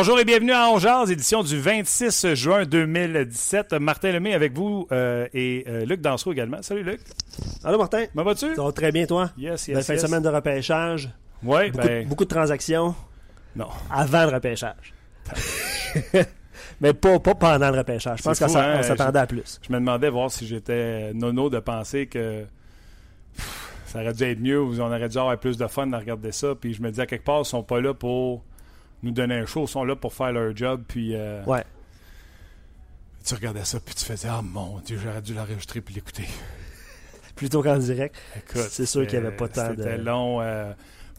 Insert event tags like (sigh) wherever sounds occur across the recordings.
Bonjour et bienvenue à Ongears, édition du 26 juin 2017. Martin Lemay avec vous euh, et euh, Luc Dansereau également. Salut Luc. Allô Martin. Comment vas-tu? Ça va très bien toi? Yes, Belle yes, fin de semaine de repêchage. Oui, Beaucoup, ben, de, beaucoup de transactions non. avant le repêchage. (laughs) Mais pas, pas pendant le repêchage. Je pense qu'on hein? s'attendait à plus. Je me demandais voir si j'étais nono de penser que pff, ça aurait dû être mieux ou on aurait dû avoir plus de fun à regarder ça. Puis je me disais, à quelque part, ils sont pas là pour nous donner un show, ils sont là pour faire leur job. Puis euh, Ouais. tu regardais ça, puis tu faisais, ah mon Dieu, j'aurais dû l'enregistrer puis l'écouter. (laughs) Plutôt qu'en direct. C'est sûr qu'il y avait pas tant de- C'était long, euh,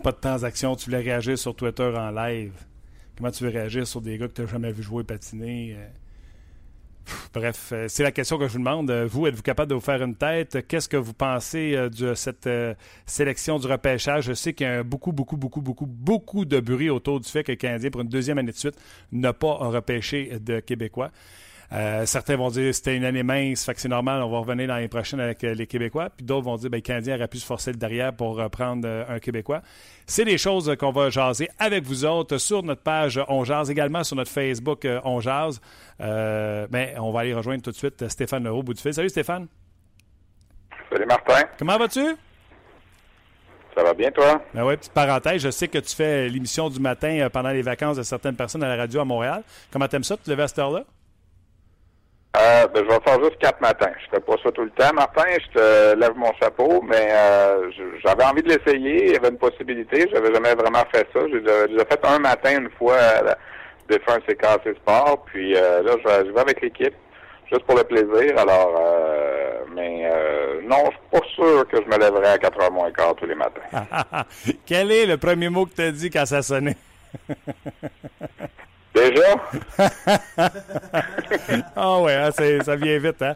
pas de transaction. Tu voulais réagir sur Twitter en live. Comment tu veux réagir sur des gars que tu n'as jamais vu jouer patiner? euh? Bref, euh, c'est la question que je vous demande. Euh, Vous, êtes-vous capable de vous faire une tête? Qu'est-ce que vous pensez euh, de cette sélection du repêchage? Je sais qu'il y a beaucoup, beaucoup, beaucoup, beaucoup, beaucoup de bruit autour du fait que le Canadien, pour une deuxième année de suite, n'a pas repêché de Québécois. Euh, certains vont dire que c'était une année mince, fait que c'est normal, on va revenir l'année prochaine avec euh, les Québécois. Puis d'autres vont dire que le Canadien aurait pu se forcer le derrière pour reprendre euh, un Québécois. C'est des choses qu'on va jaser avec vous autres sur notre page On Jase, également sur notre Facebook On Jase. Euh, ben, on va aller rejoindre tout de suite Stéphane Leroux, bout du fil. Salut Stéphane, Salut Martin, comment vas-tu? ça va bien toi? Ben ouais, petite parenthèse, je sais que tu fais l'émission du matin pendant les vacances de certaines personnes à la radio à Montréal. Comment t'aimes ça, de te lever à cette heure-là? Euh, ben, je vais faire juste quatre matins. Je fais pas ça tout le temps, Martin. Je te lève mon chapeau, mais euh, j'avais envie de l'essayer. Il y avait une possibilité. J'avais jamais vraiment fait ça. J'ai déjà fait un matin une fois à la Défense et Cassé Sport. Puis euh, là, je vais, je vais avec l'équipe, juste pour le plaisir. Alors, euh, mais euh, non, je suis pas sûr que je me lèverai à 4 h moins quart tous les matins. (laughs) Quel est le premier mot que tu as dit quand ça sonnait? (laughs) Déjà? (laughs) Ah ouais, hein, ça vient vite, hein?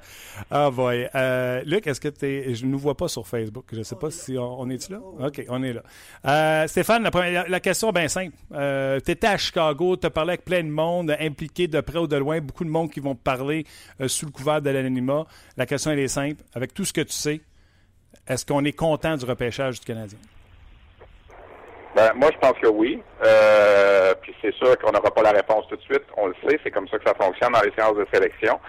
Ah boy. Euh, Luc, est-ce que tu Je ne nous vois pas sur Facebook. Je ne sais pas si on, est-tu là? OK, on est là. Euh, Stéphane, la, première- la question est bien simple. Euh, tu étais à Chicago, tu as parlé avec plein de monde, impliqué de près ou de loin, beaucoup de monde qui vont parler sous le couvert de l'anonymat. La question, elle est simple. Avec tout ce que tu sais, est-ce qu'on est content du repêchage du Canadien? Ben, moi, je pense que oui. Euh, puis c'est sûr qu'on n'aura pas la réponse tout de suite. On le sait, c'est comme ça que ça fonctionne dans les séances de sélection.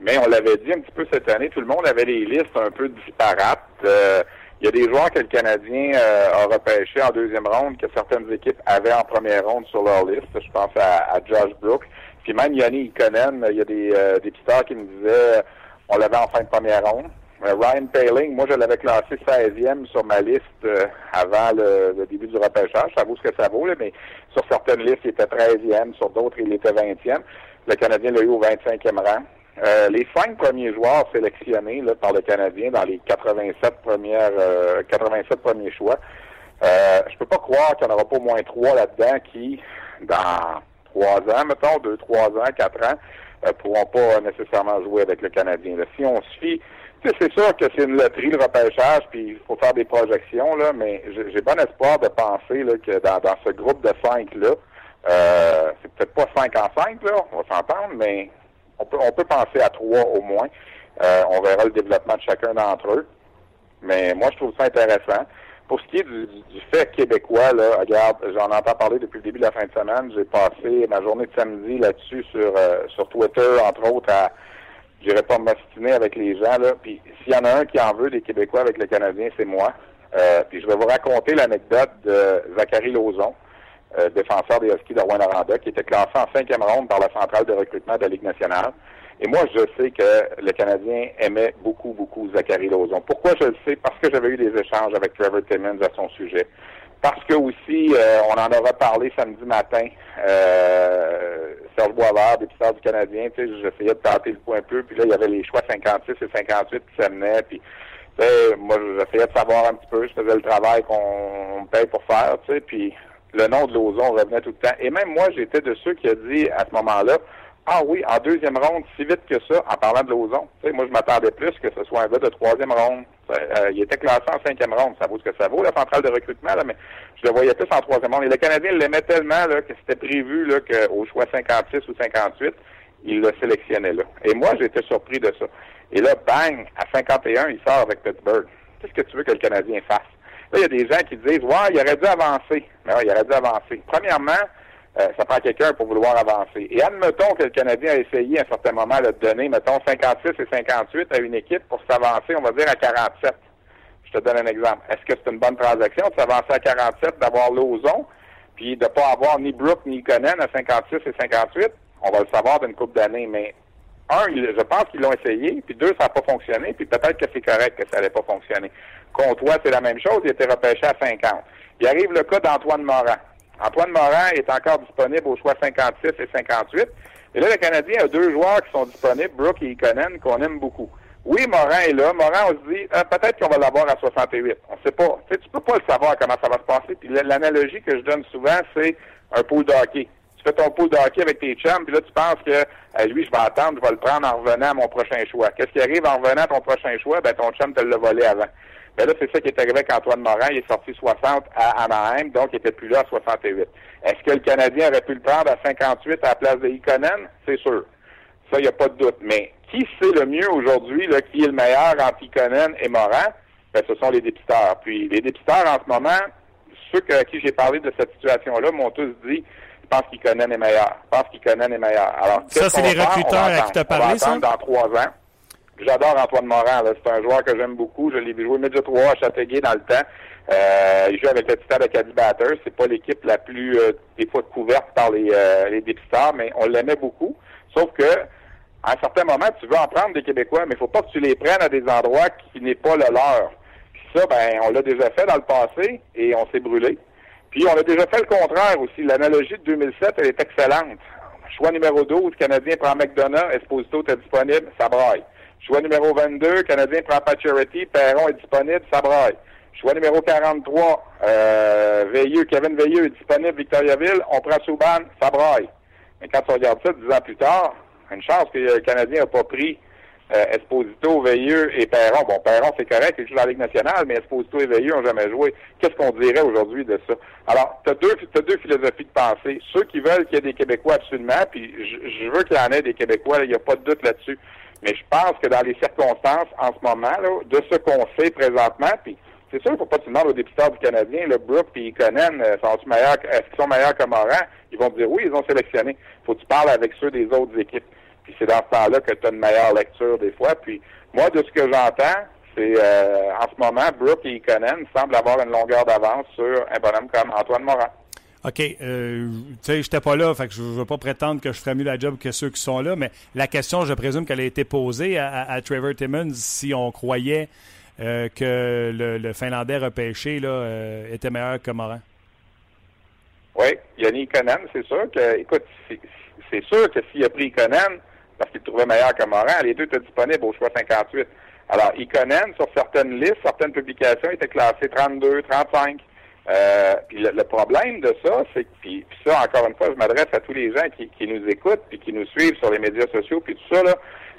Mais on l'avait dit un petit peu cette année, tout le monde avait des listes un peu disparates. Euh, Il y a des joueurs que le Canadien euh, a repêchés en deuxième ronde que certaines équipes avaient en première ronde sur leur liste. Je pense à, à Josh Brooks. Puis même Yanni Ikonen, il y a des, euh, des qui me disaient on l'avait en fin de première ronde. Euh, Ryan Paling, moi je l'avais classé 16e sur ma liste euh, avant le, le début du repêchage. Ça vaut ce que ça vaut, là, mais sur certaines listes, il était 13e, sur d'autres, il était 20e. Le Canadien l'a eu au 25e rang. Euh, les cinq premiers joueurs sélectionnés là, par le Canadien dans les 87 premières euh, 87 premiers choix, euh, je peux pas croire qu'il n'y en aura pas au moins trois là-dedans qui, dans trois ans, mettons, deux, trois ans, quatre ans, euh, pourront pas nécessairement jouer avec le Canadien. Là. Si on sais, c'est sûr que c'est une loterie le repêchage, puis il faut faire des projections, là, mais j'ai bon espoir de penser là, que dans, dans ce groupe de cinq là, euh, c'est peut-être pas cinq en cinq, là, on va s'entendre, mais on peut on peut penser à trois au moins. Euh, on verra le développement de chacun d'entre eux. Mais moi, je trouve ça intéressant. Pour ce qui est du, du- fait québécois, là, regarde, j'en entends parler depuis le début de la fin de semaine. J'ai passé ma journée de samedi là-dessus sur euh, sur Twitter, entre autres, à j'irai pas m'ostiner avec les gens, là. Puis s'il y en a un qui en veut des Québécois avec le Canadien, c'est moi. Euh, puis je vais vous raconter l'anecdote de Zachary Lauzon, euh, défenseur des Huskies de Rouen-Noranda, qui était classé en cinquième ronde par la centrale de recrutement de la Ligue nationale. Et moi, je sais que le Canadien aimait beaucoup, beaucoup Zachary Lauzon. Pourquoi je le sais? Parce que j'avais eu des échanges avec Trevor Timmons à son sujet. parce que aussi, euh, on en aura parlé samedi matin, euh, Serge Boisvert, député du Canadien, tu sais, j'essayais de tenter le coup un peu, puis là, il y avait les choix 56 et 58 qui s'amenaient, puis tu sais, moi, j'essayais de savoir un petit peu, je faisais le travail qu'on me paye pour faire, tu sais, puis le nom de Lozon revenait tout le temps. Et même moi, j'étais de ceux qui a dit à ce moment-là, ah oui, en deuxième ronde, si vite que ça, en parlant de Lozon. Tu sais, moi, je m'attendais plus que ce soit un gars de troisième ronde. Euh, il était classé en cinquième ronde. Ça vaut ce que ça vaut, la centrale de recrutement, là, mais je le voyais plus en troisième ronde. Et le Canadien l'aimait tellement là, que c'était prévu qu'au choix 56 ou 58, il le sélectionnait là. Et moi, j'étais surpris de ça. Et là, bang, à 51, il sort avec Pittsburgh. Qu'est-ce que tu veux que le Canadien fasse? Là, il y a des gens qui disent, ouais, il aurait dû avancer. Mais il aurait dû avancer. Premièrement, euh, ça prend quelqu'un pour vouloir avancer. Et admettons que le Canadien a essayé à un certain moment de donner, mettons, 56 et 58 à une équipe pour s'avancer, on va dire, à 47. Je te donne un exemple. Est-ce que c'est une bonne transaction de s'avancer à 47, d'avoir Lozon, puis de ne pas avoir ni Brooke ni Conan à 56 et 58? On va le savoir d'une couple d'années, mais un, je pense qu'ils l'ont essayé, puis deux, ça n'a pas fonctionné, puis peut-être que c'est correct que ça n'allait pas fonctionner. Comtois, c'est la même chose, il était repêché à 50. Il arrive le cas d'Antoine Morin. Antoine Morin est encore disponible au choix 56 et 58. Et là, le Canadien a deux joueurs qui sont disponibles, Brooke et Iconen, qu'on aime beaucoup. Oui, Morin est là. Morin, on se dit, euh, peut-être qu'on va l'avoir à 68. On sait pas. Tu tu peux pas le savoir comment ça va se passer. Puis l'analogie que je donne souvent, c'est un pool de hockey. Tu fais ton pool de hockey avec tes chums, puis là, tu penses que euh, lui, je vais attendre, je vais le prendre en revenant à mon prochain choix. Qu'est-ce qui arrive en revenant à ton prochain choix? Ben, ton chum te l'a volé avant. Ben là, c'est ça qui est arrivé avec Antoine Morin. Il est sorti 60 à Anaheim, donc il était plus là à 68. Est-ce que le Canadien aurait pu le prendre à 58 à la place de Ikonen? C'est sûr. Ça, il n'y a pas de doute. Mais qui sait le mieux aujourd'hui, qui est le meilleur entre Ikonen et Morin? Ben, ce sont les dépisteurs. Puis les dépisteurs, en ce moment, ceux à qui j'ai parlé de cette situation-là m'ont tous dit je pense qu'Ikonen est meilleur. Je pense qu'Ikonen est meilleur. Alors, ça, c'est les recruteurs à qui tu as parlé, ça? dans trois ans. J'adore Antoine Morin. C'est un joueur que j'aime beaucoup. Je l'ai jouer Midget 3 à Châteauguay dans le temps. Euh, il joue avec le Titan Acadie Batters. C'est pas l'équipe la plus euh, des fois couverte par les, euh, les dépisteurs, mais on l'aimait beaucoup. Sauf que à un certain moment, tu veux en prendre des Québécois, mais il faut pas que tu les prennes à des endroits qui n'est pas le leur. Puis ça, ben, on l'a déjà fait dans le passé et on s'est brûlé. Puis on a déjà fait le contraire aussi. L'analogie de 2007, elle est excellente. Choix numéro 12, Canadien prend McDonough, Esposito est disponible, ça braille. Choix numéro 22, Canadien prend pas Charity, Perron est disponible, ça braille. Choix numéro 43, euh, Veilleux, Kevin Veilleux est disponible, Victoriaville, on prend Souban, ça braille. Mais quand on regarde ça dix ans plus tard, une chance que le Canadien n'a pas pris euh, Esposito, Veilleux et Perron. Bon, Perron, c'est correct, il joue dans la Ligue nationale, mais Esposito et Veilleux n'ont jamais joué. Qu'est-ce qu'on dirait aujourd'hui de ça? Alors, tu as deux, as deux philosophies de pensée. Ceux qui veulent qu'il y ait des Québécois absolument, puis je, veux qu'il y en ait des Québécois, il n'y a pas de doute là-dessus. Mais je pense que dans les circonstances, en ce moment, de ce qu'on sait présentement, puis c'est sûr qu'il ne faut pas que tu aux députeurs du Canadien, le Brook et Conan, euh, sont meilleurs, est-ce qu'ils sont meilleurs que Morin? Ils vont te dire oui, ils ont sélectionné. faut que tu parles avec ceux des autres équipes. Puis c'est dans ce temps-là que tu as une meilleure lecture des fois. Puis moi, de ce que j'entends, c'est euh, en ce moment, Brook et Conan semblent avoir une longueur d'avance sur un bonhomme comme Antoine Morin. OK. Euh, tu sais, j'étais pas là, fait que je ne veux pas prétendre que je ferais mieux la job que ceux qui sont là, mais la question, je présume qu'elle a été posée à, Trevor Timmons si on croyait euh, que le, Finlandais repêché là, euh, était meilleur que Morin. Oui, Yannick Conan, c'est sûr que, écoute, c'est sûr que s'il a pris Conan, parce qu'il trouvait meilleur que Morin, les deux étaient disponibles au choix 58. Alors, Ikonen, sur certaines listes, certaines publications, était classé 32, 35. Euh, puis le, problème de ça, c'est que, puis, ça, encore une fois, je m'adresse à tous les gens qui, qui nous écoutent puis qui nous suivent sur les médias sociaux, puis tout ça, là,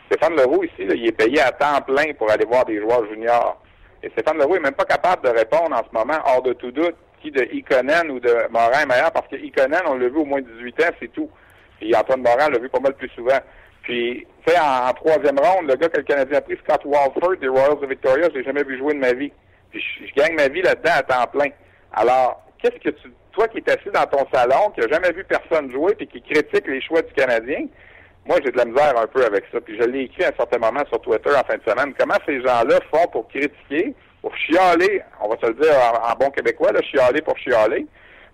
Stéphane Leroux, ici, là, il est payé à temps plein pour aller voir des joueurs juniors. Et Stéphane Leroux est même pas capable de répondre en ce moment, hors de tout doute, qui de Iconen ou de Morin est meilleur, parce que Iconen, on l'a vu au moins 18 ans, c'est tout. Puis Antoine Morin l'a vu pas mal plus souvent. Puis, tu sais, en, troisième ronde, le gars que le Canadien a pris, Scott Walford des Royals de Victoria, je l'ai jamais vu jouer de ma vie. Puis je gagne ma vie là-dedans à temps plein. Alors, qu'est-ce que tu, toi qui es assis dans ton salon, qui n'a jamais vu personne jouer, puis qui critique les choix du Canadien, moi, j'ai de la misère un peu avec ça. Puis je l'ai écrit à un certain moment sur Twitter en fin de semaine. Comment ces gens-là font pour critiquer, pour chialer, on va se le dire en, bon québécois, là, chialer pour chialer?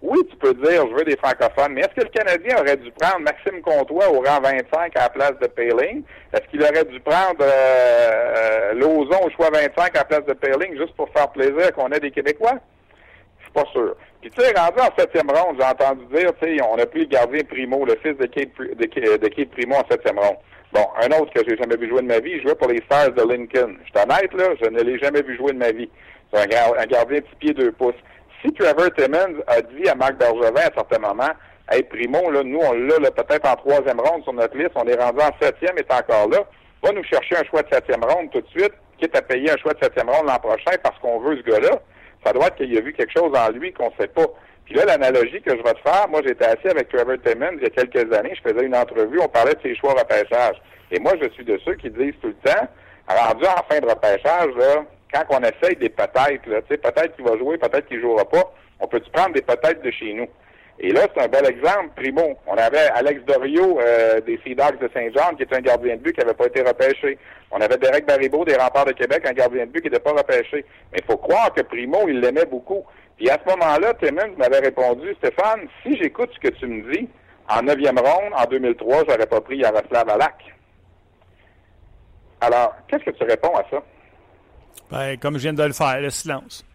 Oui, tu peux dire, je veux des francophones, mais est-ce que le Canadien aurait dû prendre Maxime Comtois au rang 25 à la place de Payling? Est-ce qu'il aurait dû prendre euh, euh, Lozon au choix 25 à la place de Payling juste pour faire plaisir qu'on ait des Québécois? Pas sûr. Puis tu sais, rendu en septième ronde, j'ai entendu dire, tu sais, on a pris le gardien Primo, le fils de Kate, de, Primo en septième ronde. Bon, un autre que j'ai jamais vu jouer de ma vie, il jouait pour les Stars de Lincoln. Je suis honnête, là, je ne l'ai jamais vu jouer de ma vie. C'est un, un, gardien petit pied deux pouces. Si Trevor Timmons a dit à Marc Bergevin à un certain moment, Hey, Primo, là, nous, on l'a peut-être en troisième ronde sur notre liste, on est rendu en septième, et encore là. Va nous chercher un choix de septième ronde tout de suite, quitte à payer un choix de septième ronde l'an prochain parce qu'on veut ce gars-là. Ça doit être qu'il a vu quelque chose en lui qu'on sait pas. Puis là, l'analogie que je vais te faire, moi, j'étais assis avec Trevor Timmons il y a quelques années, je faisais une entrevue, on parlait de ses choix repêchage. Et moi, je suis de ceux qui disent tout le temps, rendu en fin de repêchage, là, quand on essaye des peut-être, peut-être qu'il va jouer, peut-être qu'il jouera pas, on peut-tu prendre des peut-être de chez nous? Et là, c'est un bel exemple. Primo, on avait Alex Dorio euh, des Sea Dogs de Saint-Jean, qui est un gardien de but qui n'avait pas été repêché. On avait Derek Baribeau des Remparts de Québec, un gardien de but qui n'était pas repêché. Mais il faut croire que Primo, il l'aimait beaucoup. Puis à ce moment-là, Timmons m'avait répondu, Stéphane, si j'écoute ce que tu me dis, en neuvième ronde, en 2003, j'aurais pas pris Yaroslav Alak. Alors, qu'est-ce que tu réponds à ça? Ben, comme je viens de le faire, le silence.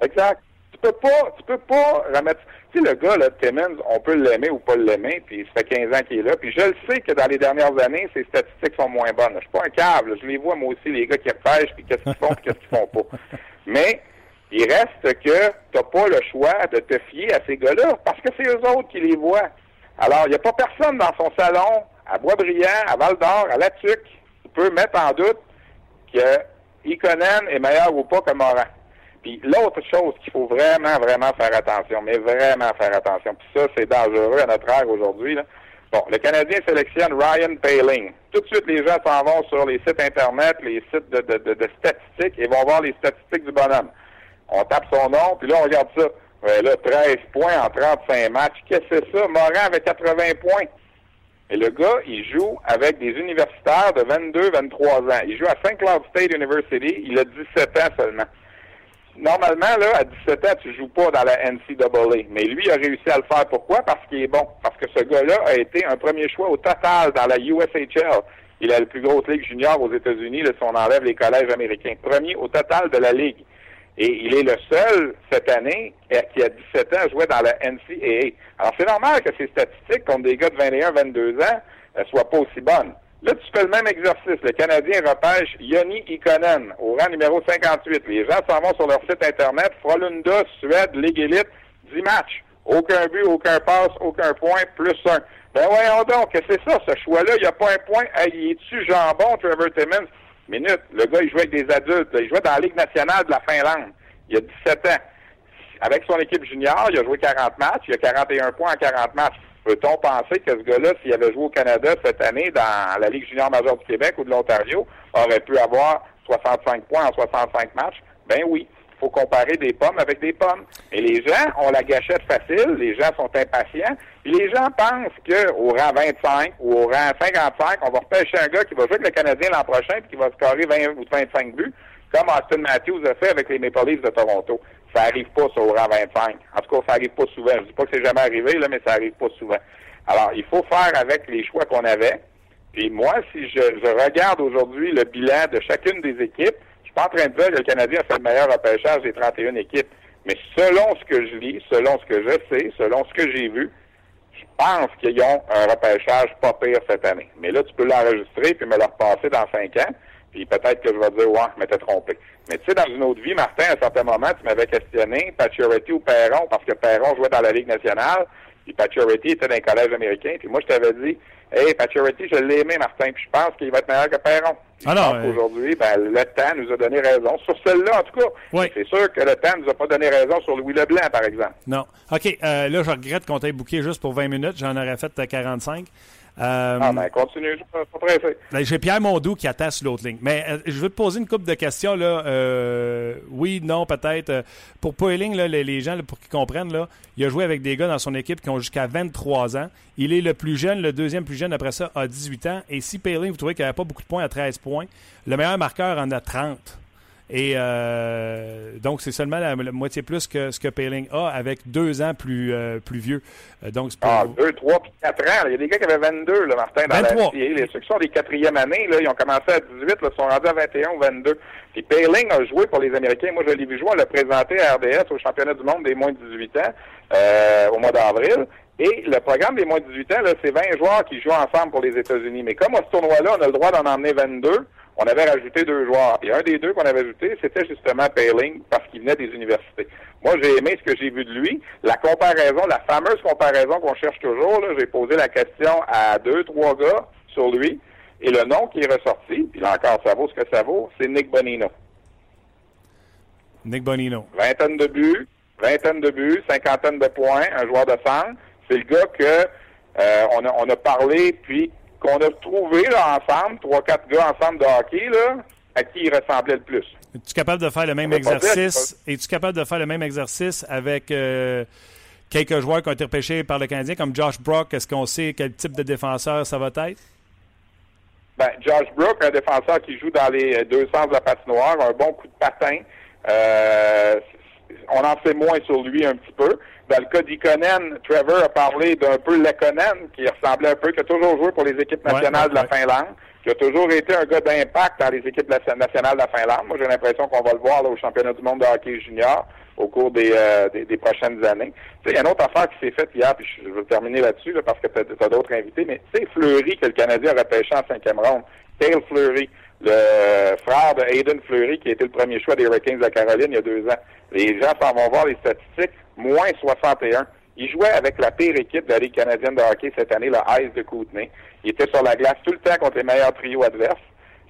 exact peux pas, tu peux pas remettre. Tu sais, le gars, là, Timmons, on peut l'aimer ou pas l'aimer, puis ça fait 15 ans qu'il est là. Puis je le sais que dans les dernières années, ses statistiques sont moins bonnes. Je suis pas un câble. Je les vois, moi aussi, les gars qui repêchent, puis qu'est-ce qu'ils font, puis qu'est-ce qu'ils font pas. (laughs) Mais il reste que t'as pas le choix de te fier à ces gars-là, parce que c'est eux autres qui les voient. Alors, il n'y a pas personne dans son salon, à Boisbriand, à Val-d'Or, à La Tuque, qui peut mettre en doute que Iconen est meilleur ou pas que Morin. Puis l'autre chose qu'il faut vraiment, vraiment faire attention, mais vraiment faire attention, puis ça, c'est dangereux à notre ère aujourd'hui. Bon, le Canadien sélectionne Ryan Paling. Tout de suite, les gens s'en vont sur les sites Internet, les sites de, de, de, statistiques, et vont voir les statistiques du bonhomme. On tape son nom, puis là, on regarde ça. Ouais, là, 13 points en 35 matchs. Qu'est-ce que c'est ça? Morin avec 80 points. Et le gars, il joue avec des universitaires de 22, 23 ans. Il joue à St. Cloud State University. Il a 17 ans seulement normalement, là, à 17 ans, tu joues pas dans la NCAA. Mais lui a réussi à le faire. Pourquoi? Parce qu'il est bon. Parce que ce gars-là a été un premier choix au total dans la USHL. Il a le plus grosse ligue junior aux États-Unis, si on enlève les collèges américains. Premier au total de la ligue. Et il est le seul, cette année, qui a 17 ans, jouait dans la NCAA. Alors, c'est normal que ses statistiques contre des gars de 21, 22 ans, ne soient pas aussi bonnes. Là, tu fais le même exercice. Le Canadien repêche Yoni Ikonen au rang numéro 58. Les gens s'en vont sur leur site Internet. Frolunda, Suède, Ligue Élite, 10 matchs. Aucun but, aucun passe, aucun point, plus un. Ben voyons donc, que c'est ça, ce choix-là. Il n'y a pas un point. Hey, il est-tu jambon, Trevor Timmons? Minute. Le gars, il jouait avec des adultes. Il jouait dans la Ligue nationale de la Finlande. Il a 17 ans. Avec son équipe junior, il a joué 40 matchs. Il a 41 points en 40 matchs. Peut-on penser que ce gars-là, s'il avait joué au Canada cette année dans la Ligue junior majeure du Québec ou de l'Ontario, aurait pu avoir 65 points en 65 matchs? Ben oui. Il faut comparer des pommes avec des pommes. Et les gens ont la gâchette facile, les gens sont impatients, les gens pensent qu'au rang 25 ou au rang 55, on va repêcher un gars qui va jouer avec le Canadien l'an prochain puis qui va scorer 20 ou 25 buts, comme Austin Matthews a fait avec les Maple Leafs de Toronto. Ça arrive pas sur au rang 25. En tout cas, ça arrive pas souvent. Je dis pas que c'est jamais arrivé, là, mais ça arrive pas souvent. Alors, il faut faire avec les choix qu'on avait. Puis moi, si je, regarde aujourd'hui le bilan de chacune des équipes, je suis pas en train de dire que le Canadien a fait le meilleur repêchage des 31 équipes. Mais selon ce que je lis, selon ce que je sais, selon ce que j'ai vu, je pense qu'ils ont un repêchage pas pire cette année. Mais là, tu peux l'enregistrer puis me le repasser dans cinq ans. Puis peut-être que je vais dire, ouais, je m'étais trompé. Mais tu sais, dans une autre vie, Martin, à un certain moment, tu m'avais questionné Pacioretty ou Perron, parce que Perron jouait dans la Ligue nationale, puis Pacioretty était dans un collège américain. Puis moi, je t'avais dit, hey, Pacioretty, je l'ai aimé, Martin, puis je pense qu'il va être meilleur que Perron. Alors, ah Aujourd'hui, ben, le temps nous a donné raison. Sur celle-là, en tout cas, oui. c'est sûr que le temps nous a pas donné raison sur Louis Leblanc, par exemple. Non. OK, euh, là, je regrette qu'on t'ait booké juste pour 20 minutes. J'en aurais fait 45. Euh, ah, ben, continue, je suis pas pressé. Ben, J'ai Pierre Mondou qui attend sur l'autre ligne. Mais euh, je veux te poser une couple de questions. Là. Euh, oui, non, peut-être. Pour Poiling, là, les, gens, pour qu'ils comprennent, là, il a joué avec des gars dans son équipe qui ont jusqu'à 23 ans. Il est le plus jeune, le deuxième plus jeune après ça, à 18 ans. Et si Poiling, vous trouvez qu'il n'avait pas beaucoup de points à 13 points, le meilleur marqueur en a 30. Et euh, donc, c'est seulement la, moitié plus que ce que Paling a avec deux ans plus, euh, plus vieux. Euh, donc, ah, deux, trois, puis quatre ans. Il y a des gars qui avaient 22, là, Martin, dans 23. la Les, Ceux qui sont des quatrièmes années, là, ils ont commencé à 18, là, sont rendus à 21 ou 22. Puis Paling a joué pour les Américains. Moi, je l'ai vu jouer. On l'a présenté à RDS au championnat du monde des moins de 18 ans au mois d'avril. Et le programme des moins de 18 ans, c'est 20 joueurs qui jouent ensemble pour les États-Unis. Mais comme à ce tournoi-là, on a le droit d'en emmener 22, on avait rajouté deux joueurs. Et un des deux qu'on avait ajouté, c'était justement Paling, parce qu'il venait des universités. Moi, j'ai aimé ce que j'ai vu de lui. La comparaison, la fameuse comparaison qu'on cherche toujours, j'ai posé la question à deux, trois gars sur lui. Et le nom qui est ressorti, puis là encore, ça vaut ce que ça vaut, c'est Nick Bonino. Nick Bonino. Vingtaine de buts, vingtaine de buts, cinquantaine de points, un joueur de centre. C'est le gars que euh, on, a, on a parlé, puis qu'on a trouvé là, ensemble, trois, quatre gars ensemble de hockey, là, à qui il ressemblait le plus. Es-tu capable de faire le même exercice? Es-tu capable de faire le même exercice avec euh, quelques joueurs qui ont été repêchés par le Canadien, comme Josh Brock? Est-ce qu'on sait quel type de défenseur ça va être? Ben, Josh Brook, un défenseur qui joue dans les deux sens de la patinoire, un bon coup de patin. Euh, on en sait moins sur lui un petit peu. Dans le cas d'Ikonen, Trevor a parlé d'un peu Lekonen, qui ressemblait un peu, qui a toujours joué pour les équipes nationales de la Finlande, qui a toujours été un gars d'impact dans les équipes nationales de la Finlande. Moi, j'ai l'impression qu'on va le voir là, au championnat du monde de hockey junior au cours des, euh, des, prochaines années. il y a une autre affaire qui s'est faite hier, puis je vais terminer là-dessus parce que tu as, d'autres invités, mais c'est Fleury que le Canadien a repêché en cinquième ronde. Cale Fleury le frère de Hayden Fleury, qui a été le premier choix des Hurricanes de Caroline il y a deux ans. Les gens s'en vont voir les statistiques, moins 61. Il jouait avec la pire équipe de la Ligue canadienne de hockey cette année, le Ice de Kootenay. Il était sur la glace tout le temps contre les meilleurs trios adverses.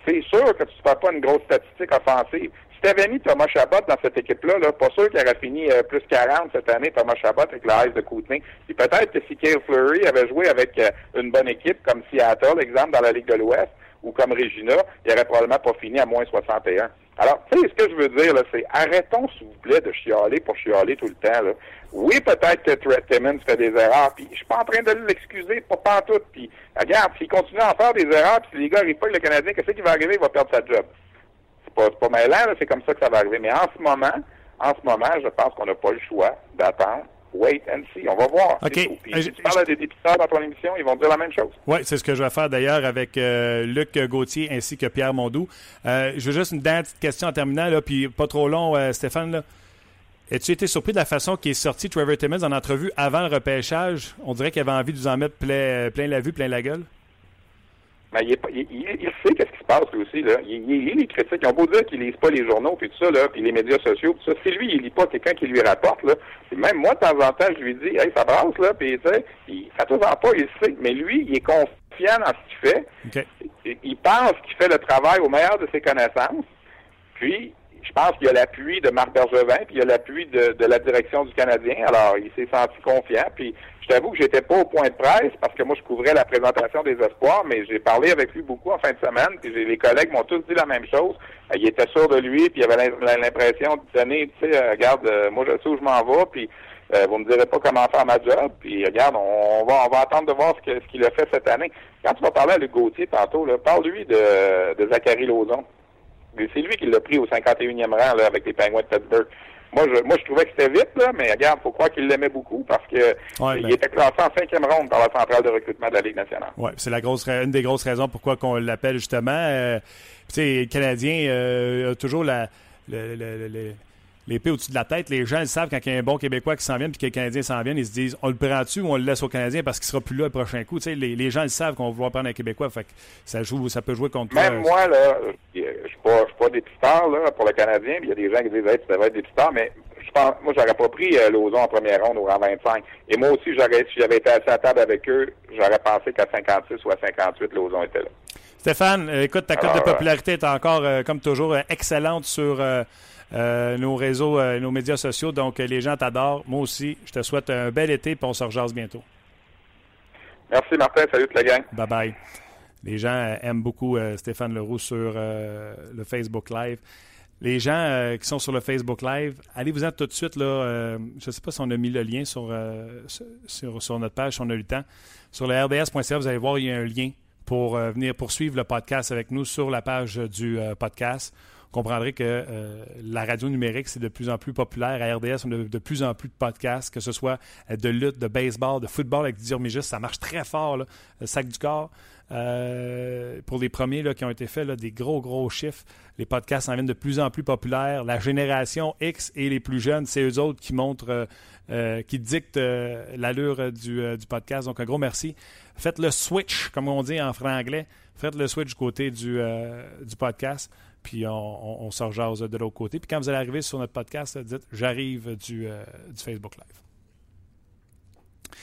C'est sûr que tu ne fais pas une grosse statistique offensive. Si tu avais mis Thomas Chabot dans cette équipe-là, là, pas sûr qu'il aurait fini euh, plus 40 cette année, Thomas Chabot avec le Ice de Kootenay. Puis peut-être que si Kyle Fleury avait joué avec euh, une bonne équipe comme Seattle, exemple, dans la Ligue de l'Ouest, ou comme Regina, il n'aurait probablement pas fini à moins 61. Alors, tu sais, ce que je veux dire, là, c'est arrêtons, s'il vous plaît, de chialer pour chialer tout le temps. Là. Oui, peut-être que Trent Timmons fait des erreurs, puis je suis pas en train de l'excuser, pas tout. Puis, regarde, s'il continue à faire des erreurs, puis si les gars n'arrivent pas le Canadien, qu'est-ce qui va arriver? Il va perdre sa job. C'est pas, pas mêlant, c'est comme ça que ça va arriver. Mais en ce moment, en ce moment, je pense qu'on n'a pas le choix d'attendre wait and see. On va voir. OK. si tu parles à des députeurs dans ton émission, ils vont dire la même chose. Oui, c'est ce que je vais faire d'ailleurs avec euh, Luc Gauthier ainsi que Pierre Mondou. Euh, je veux juste une dernière petite question en terminant, là, puis pas trop long, euh, Stéphane. Là. As-tu été surpris de la façon qu'il est sorti Trevor Timmons en entrevue avant le repêchage? On dirait qu'il avait envie de vous en mettre plein, plein la vue, plein la gueule. Ben, il, il, il, sait qu'est-ce qui se passe lui aussi. Là. Il, lit les critiques. Ils ont beau dire qu'il lise pas les journaux puis tout ça, là, puis les médias sociaux, tout ça. Si lui, il lit pas quelqu'un qui lui rapporte, là, même moi, de temps en temps, je lui dis Hey, ça brasse, là, puis tu sais, il ça tout en pas, il sait. Mais lui, il est confiant dans ce qu'il fait. Il, il pense qu'il fait le travail au meilleur de ses connaissances. Puis je pense qu'il y a l'appui de Marc Bergevin, puis il y a l'appui de, la direction du Canadien. Alors, il s'est senti confiant. Puis, je t'avoue que j'étais pas au point de presse parce que moi, je couvrais la présentation des espoirs, mais j'ai parlé avec lui beaucoup en fin de semaine. Puis, les collègues m'ont tous dit la même chose. Euh, il était sûr de lui, puis il avait l'impression de donner, tu sais, euh, regarde, euh, moi, je sais où je m'en vais, puis vous me direz pas comment faire ma job. Puis, regarde, on, va, on va attendre de voir ce qu'il a fait cette année. Quand tu vas parler à Luc Gauthier tantôt, parle-lui de, de Zachary Lauzon. C'est lui qui l'a pris au 51e rang là, avec les Penguins de Pittsburgh. Moi, je, moi, je trouvais que c'était vite, là, mais regarde, faut croire qu'il l'aimait beaucoup parce que il ben était classé en cinquième ronde par la centrale de recrutement de la Ligue nationale. Oui, c'est la grosse, une des grosses raisons pourquoi qu'on l'appelle justement. Euh, tu sais, le Canadien euh, a toujours la, le, l'épée au-dessus de la tête. Les gens ils savent quand il y a un bon Québécois qui s'en vient et que les Canadiens s'en viennent, ils se disent on le prend-tu ou on le laisse au Canadien parce qu'il sera plus là le prochain coup? les, les gens ils savent qu'on va vouloir prendre un Québécois. Fait ça joue, ça peut jouer contre Même moi, là, je suis pas, suis pas dépisteur là, pour le Canadien. Il y a des gens qui disent hey, tu devrais être dépisteur, mais je pense, moi, j'aurais pas pris euh, en première ronde au rang 25. Et moi aussi, j'aurais, si j'avais été assis à table avec eux, j'aurais pensé qu'à 56 ou à 58, Lauson était là. Stéphane, euh, écoute, ta cote de popularité est encore, euh, comme toujours, euh, excellente sur euh, nos réseaux, euh, nos médias sociaux. Donc, euh, les gens t'adorent. Moi aussi, je te souhaite un bel été et on se rejase bientôt. Merci, Martin. Salut toute la gang. Bye bye. Les gens aiment beaucoup Stéphane Leroux sur le Facebook Live. Les gens qui sont sur le Facebook Live, allez-vous-en tout de suite. Là, je ne sais pas si on a mis le lien sur, sur, sur, notre page, si on a eu le temps. Sur le rds.ca, vous allez voir, il y a un lien pour venir poursuivre le podcast avec nous sur la page du podcast comprendrez que la radio numérique, c'est de plus en plus populaire. À RDS, on a de plus en plus de podcasts, que ce soit de lutte, de baseball, de football avec Didier Mégis. Ça marche très fort, le sac du corps. pour les premiers là, qui ont été faits, là, des gros, gros chiffres. Les podcasts en viennent de plus en plus populaires. La génération X et les plus jeunes, c'est eux autres qui montrent, qui dictent l'allure du, du, podcast. Donc, un gros merci. Faites le switch, comme on dit en franglais. Faites le switch du côté du, du podcast puis on, on, jase de l'autre côté. Puis quand vous allez arriver sur notre podcast, dites j'arrive du, euh, du, Facebook Live.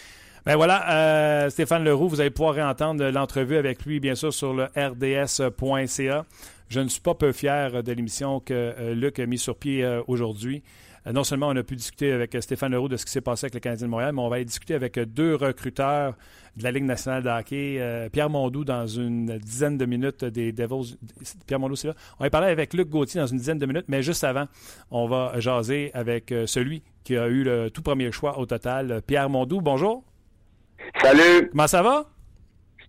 Ben voilà, euh, Stéphane Leroux, vous allez pouvoir réentendre l'entrevue avec lui, bien sûr, sur le rds.ca. Je ne suis pas peu fier de l'émission que euh, Luc a mis sur pied aujourd'hui. Non seulement on a pu discuter avec Stéphane Leroux de ce qui s'est passé avec le Canadien de Montréal, mais on va aller discuter avec deux recruteurs de la Ligue nationale de hockey. Euh, Pierre Mondou dans une dizaine de minutes des Devils. Pierre Mondou, c'est là. On va parler avec Luc Gauthier dans une dizaine de minutes, mais juste avant, on va jaser avec euh, celui qui a eu le tout premier choix au total, Pierre Mondou. Bonjour. Salut. Comment ça va?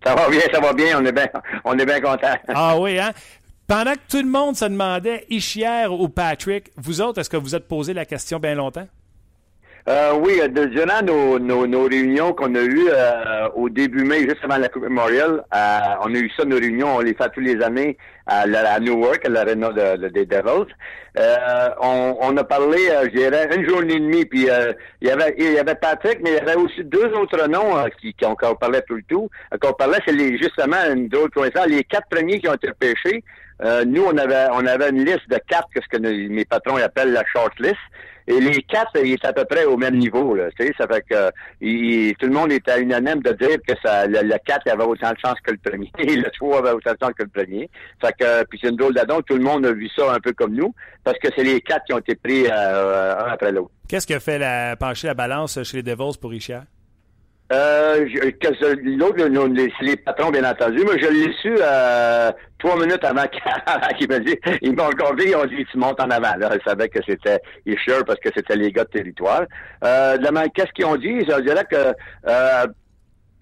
Ça va bien, ça va bien. On est bien, on est bien content. Ah oui, hein? Pendant que tout le monde se demandait Ishier ou Patrick, vous autres, est-ce que vous êtes posé la question bien longtemps? Euh, oui, durant nos, nos, nos réunions qu'on a eues euh, au début mai, juste avant la Coupe Memorial, euh, on a eu ça, nos réunions, on les fait tous les années à, à Newark, à l'aréna de, des Devils. Euh, on, on, a parlé, je dirais, une journée et demie, puis il y avait il y avait Patrick, mais il y avait aussi deux autres noms qui, qui on, parlait tout le tout. Qu'on parlait, c'est justement une drôle les quatre premiers qui ont été pêchés. Nous, on avait on avait une liste de quatre, que ce que mes patrons appellent la short list. Et les quatre, ils est à peu près au même niveau. Là, ça fait que tout le monde était unanime de dire que ça, le, le 4 avait autant de chance que le premier. (laughs) le 3 avait autant de chance que le premier. Fait que puis c'est une drôle d'adon. Tout le monde a vu ça un peu comme nous, parce que c'est les quatre qui ont été pris euh, un après l'autre. Qu'est-ce qui a fait la, pencher la balance chez les Devils pour Richard? Euh, l'autre, les, patrons, bien entendu. mais je l'ai su euh, trois minutes avant (laughs) qu'ils me disent. Ils m'ont regardé, ils ont dit tu montes en avant. Là, ils savaient que c'était Isher parce que c'était les gars de territoire. Euh, qu'est-ce qu'ils ont dit? Je dirais que euh,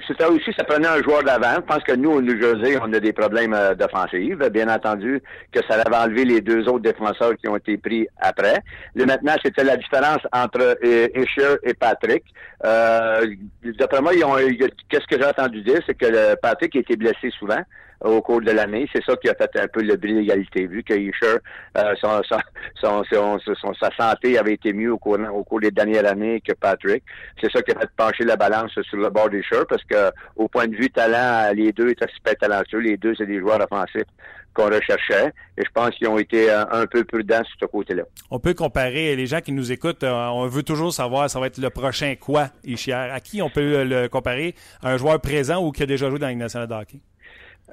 c'était aussi, ça prenait un joueur d'avant. Je pense que nous, au New Jersey, on a des problèmes euh, d'offensive. Bien entendu que ça avait enlevé les deux autres défenseurs qui ont été pris après. Là, maintenant, c'était la différence entre Escher et Patrick. Euh, D'après moi, qu'est-ce que j'ai entendu dire, c'est que Patrick a été blessé souvent au cours de l'année. C'est ça qui a fait un peu le bris d'égalité, vu que Isher, euh, son, son, son, sa santé avait été mieux au cours, au cours des dernières années que Patrick. C'est ça qui a fait pencher la balance sur le bord d'Isher, parce que au point de vue talent, les deux étaient super talentueux. Les deux, c'est des joueurs offensifs qu'on recherchait. Et je pense qu'ils ont été euh, un, peu prudents sur ce côté-là. On peut comparer, les gens qui nous écoutent, euh, on veut toujours savoir, ça va être le prochain quoi, Isher. À qui on peut le comparer? un joueur présent ou qui a déjà joué dans la nationale de hockey?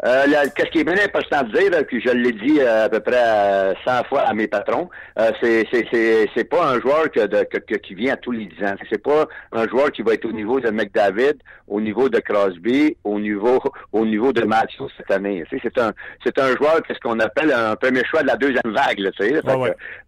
Euh, Qu'est-ce qui est bien important de dire, puis je l'ai dit euh, à peu près 100 euh, fois à mes patrons, euh, c'est c'est pas un joueur que, de, que, qui vient à tous les 10 ans. C'est pas un joueur qui va être au niveau de McDavid, au niveau de Crosby, au niveau (laughs) au niveau de Matthews cette année. C'est un c'est un joueur qu'est-ce qu'on appelle un premier choix de la deuxième vague. Là, sais.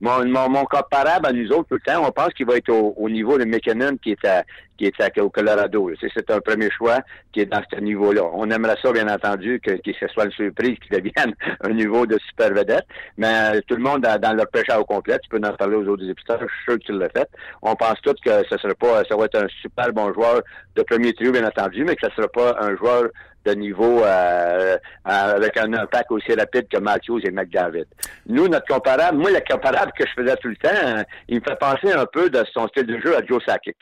mon, mon, mon comparable à nous autres tout le temps, on pense qu'il va être au, au niveau de McKinnon qui est à qui est au Colorado. C'est un premier choix qui est dans ce niveau-là. On aimerait ça, bien entendu, que, que ce soit une surprise, qu'il devienne (laughs) un niveau de super vedette. Mais euh, tout le monde, dans, leur pêche au complet, tu peux en parler aux autres épisodes, je suis sûr que tu l'as fait. On pense tous que ce sera pas, ça va être un super bon joueur de premier trio, bien entendu, mais que ce sera pas un joueur de niveau euh, avec un impact aussi rapide que Matthews et McDavid. Nous, notre comparable, moi, le comparable que je faisais tout le temps, euh, il me fait penser un peu de son style de jeu à Joe Sakic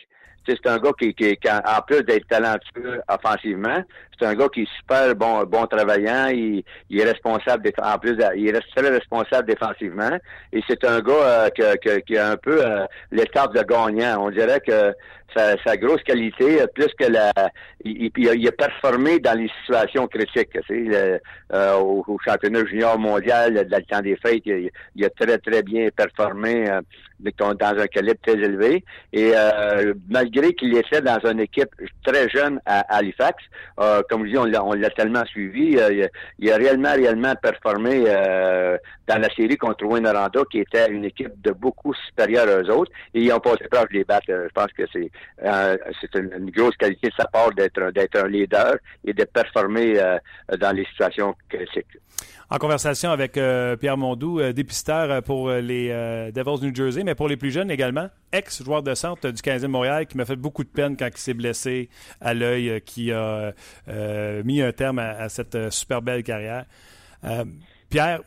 c'est un gars qui, qui, en plus d'être talentueux offensivement, c'est un gars qui est super bon, bon travaillant. Il, il est responsable, en plus, il est très responsable défensivement. Et c'est un gars euh, qui a un peu euh, l'étape de gagnant. On dirait que sa, sa, grosse qualité, plus que la, il, il, il, a performé dans les situations critiques. Tu sais, euh, au, championnat junior mondial, dans le temps des fêtes, il, il a très très bien performé euh, dans un calibre très élevé. Et euh, malgré qu'il était dans une équipe très jeune à, Halifax, euh, comme je dis, on l'a tellement suivi, il, a réellement réellement performé dans la série contre Wayne qui était une équipe de beaucoup supérieure aux autres. Et ils ont passé proche de les battre. Je pense que c'est euh, c'est une, grosse qualité de sa part d'être d'être un leader et de performer euh, dans les situations critiques. en conversation avec Pierre Mondou, dépisteur pour les Devils New Jersey, mais pour les plus jeunes également, ex-joueur de centre du 15e Montréal qui m'a fait beaucoup de peine quand il s'est blessé à l'œil, qui a mis un terme à cette super belle carrière. Pierre,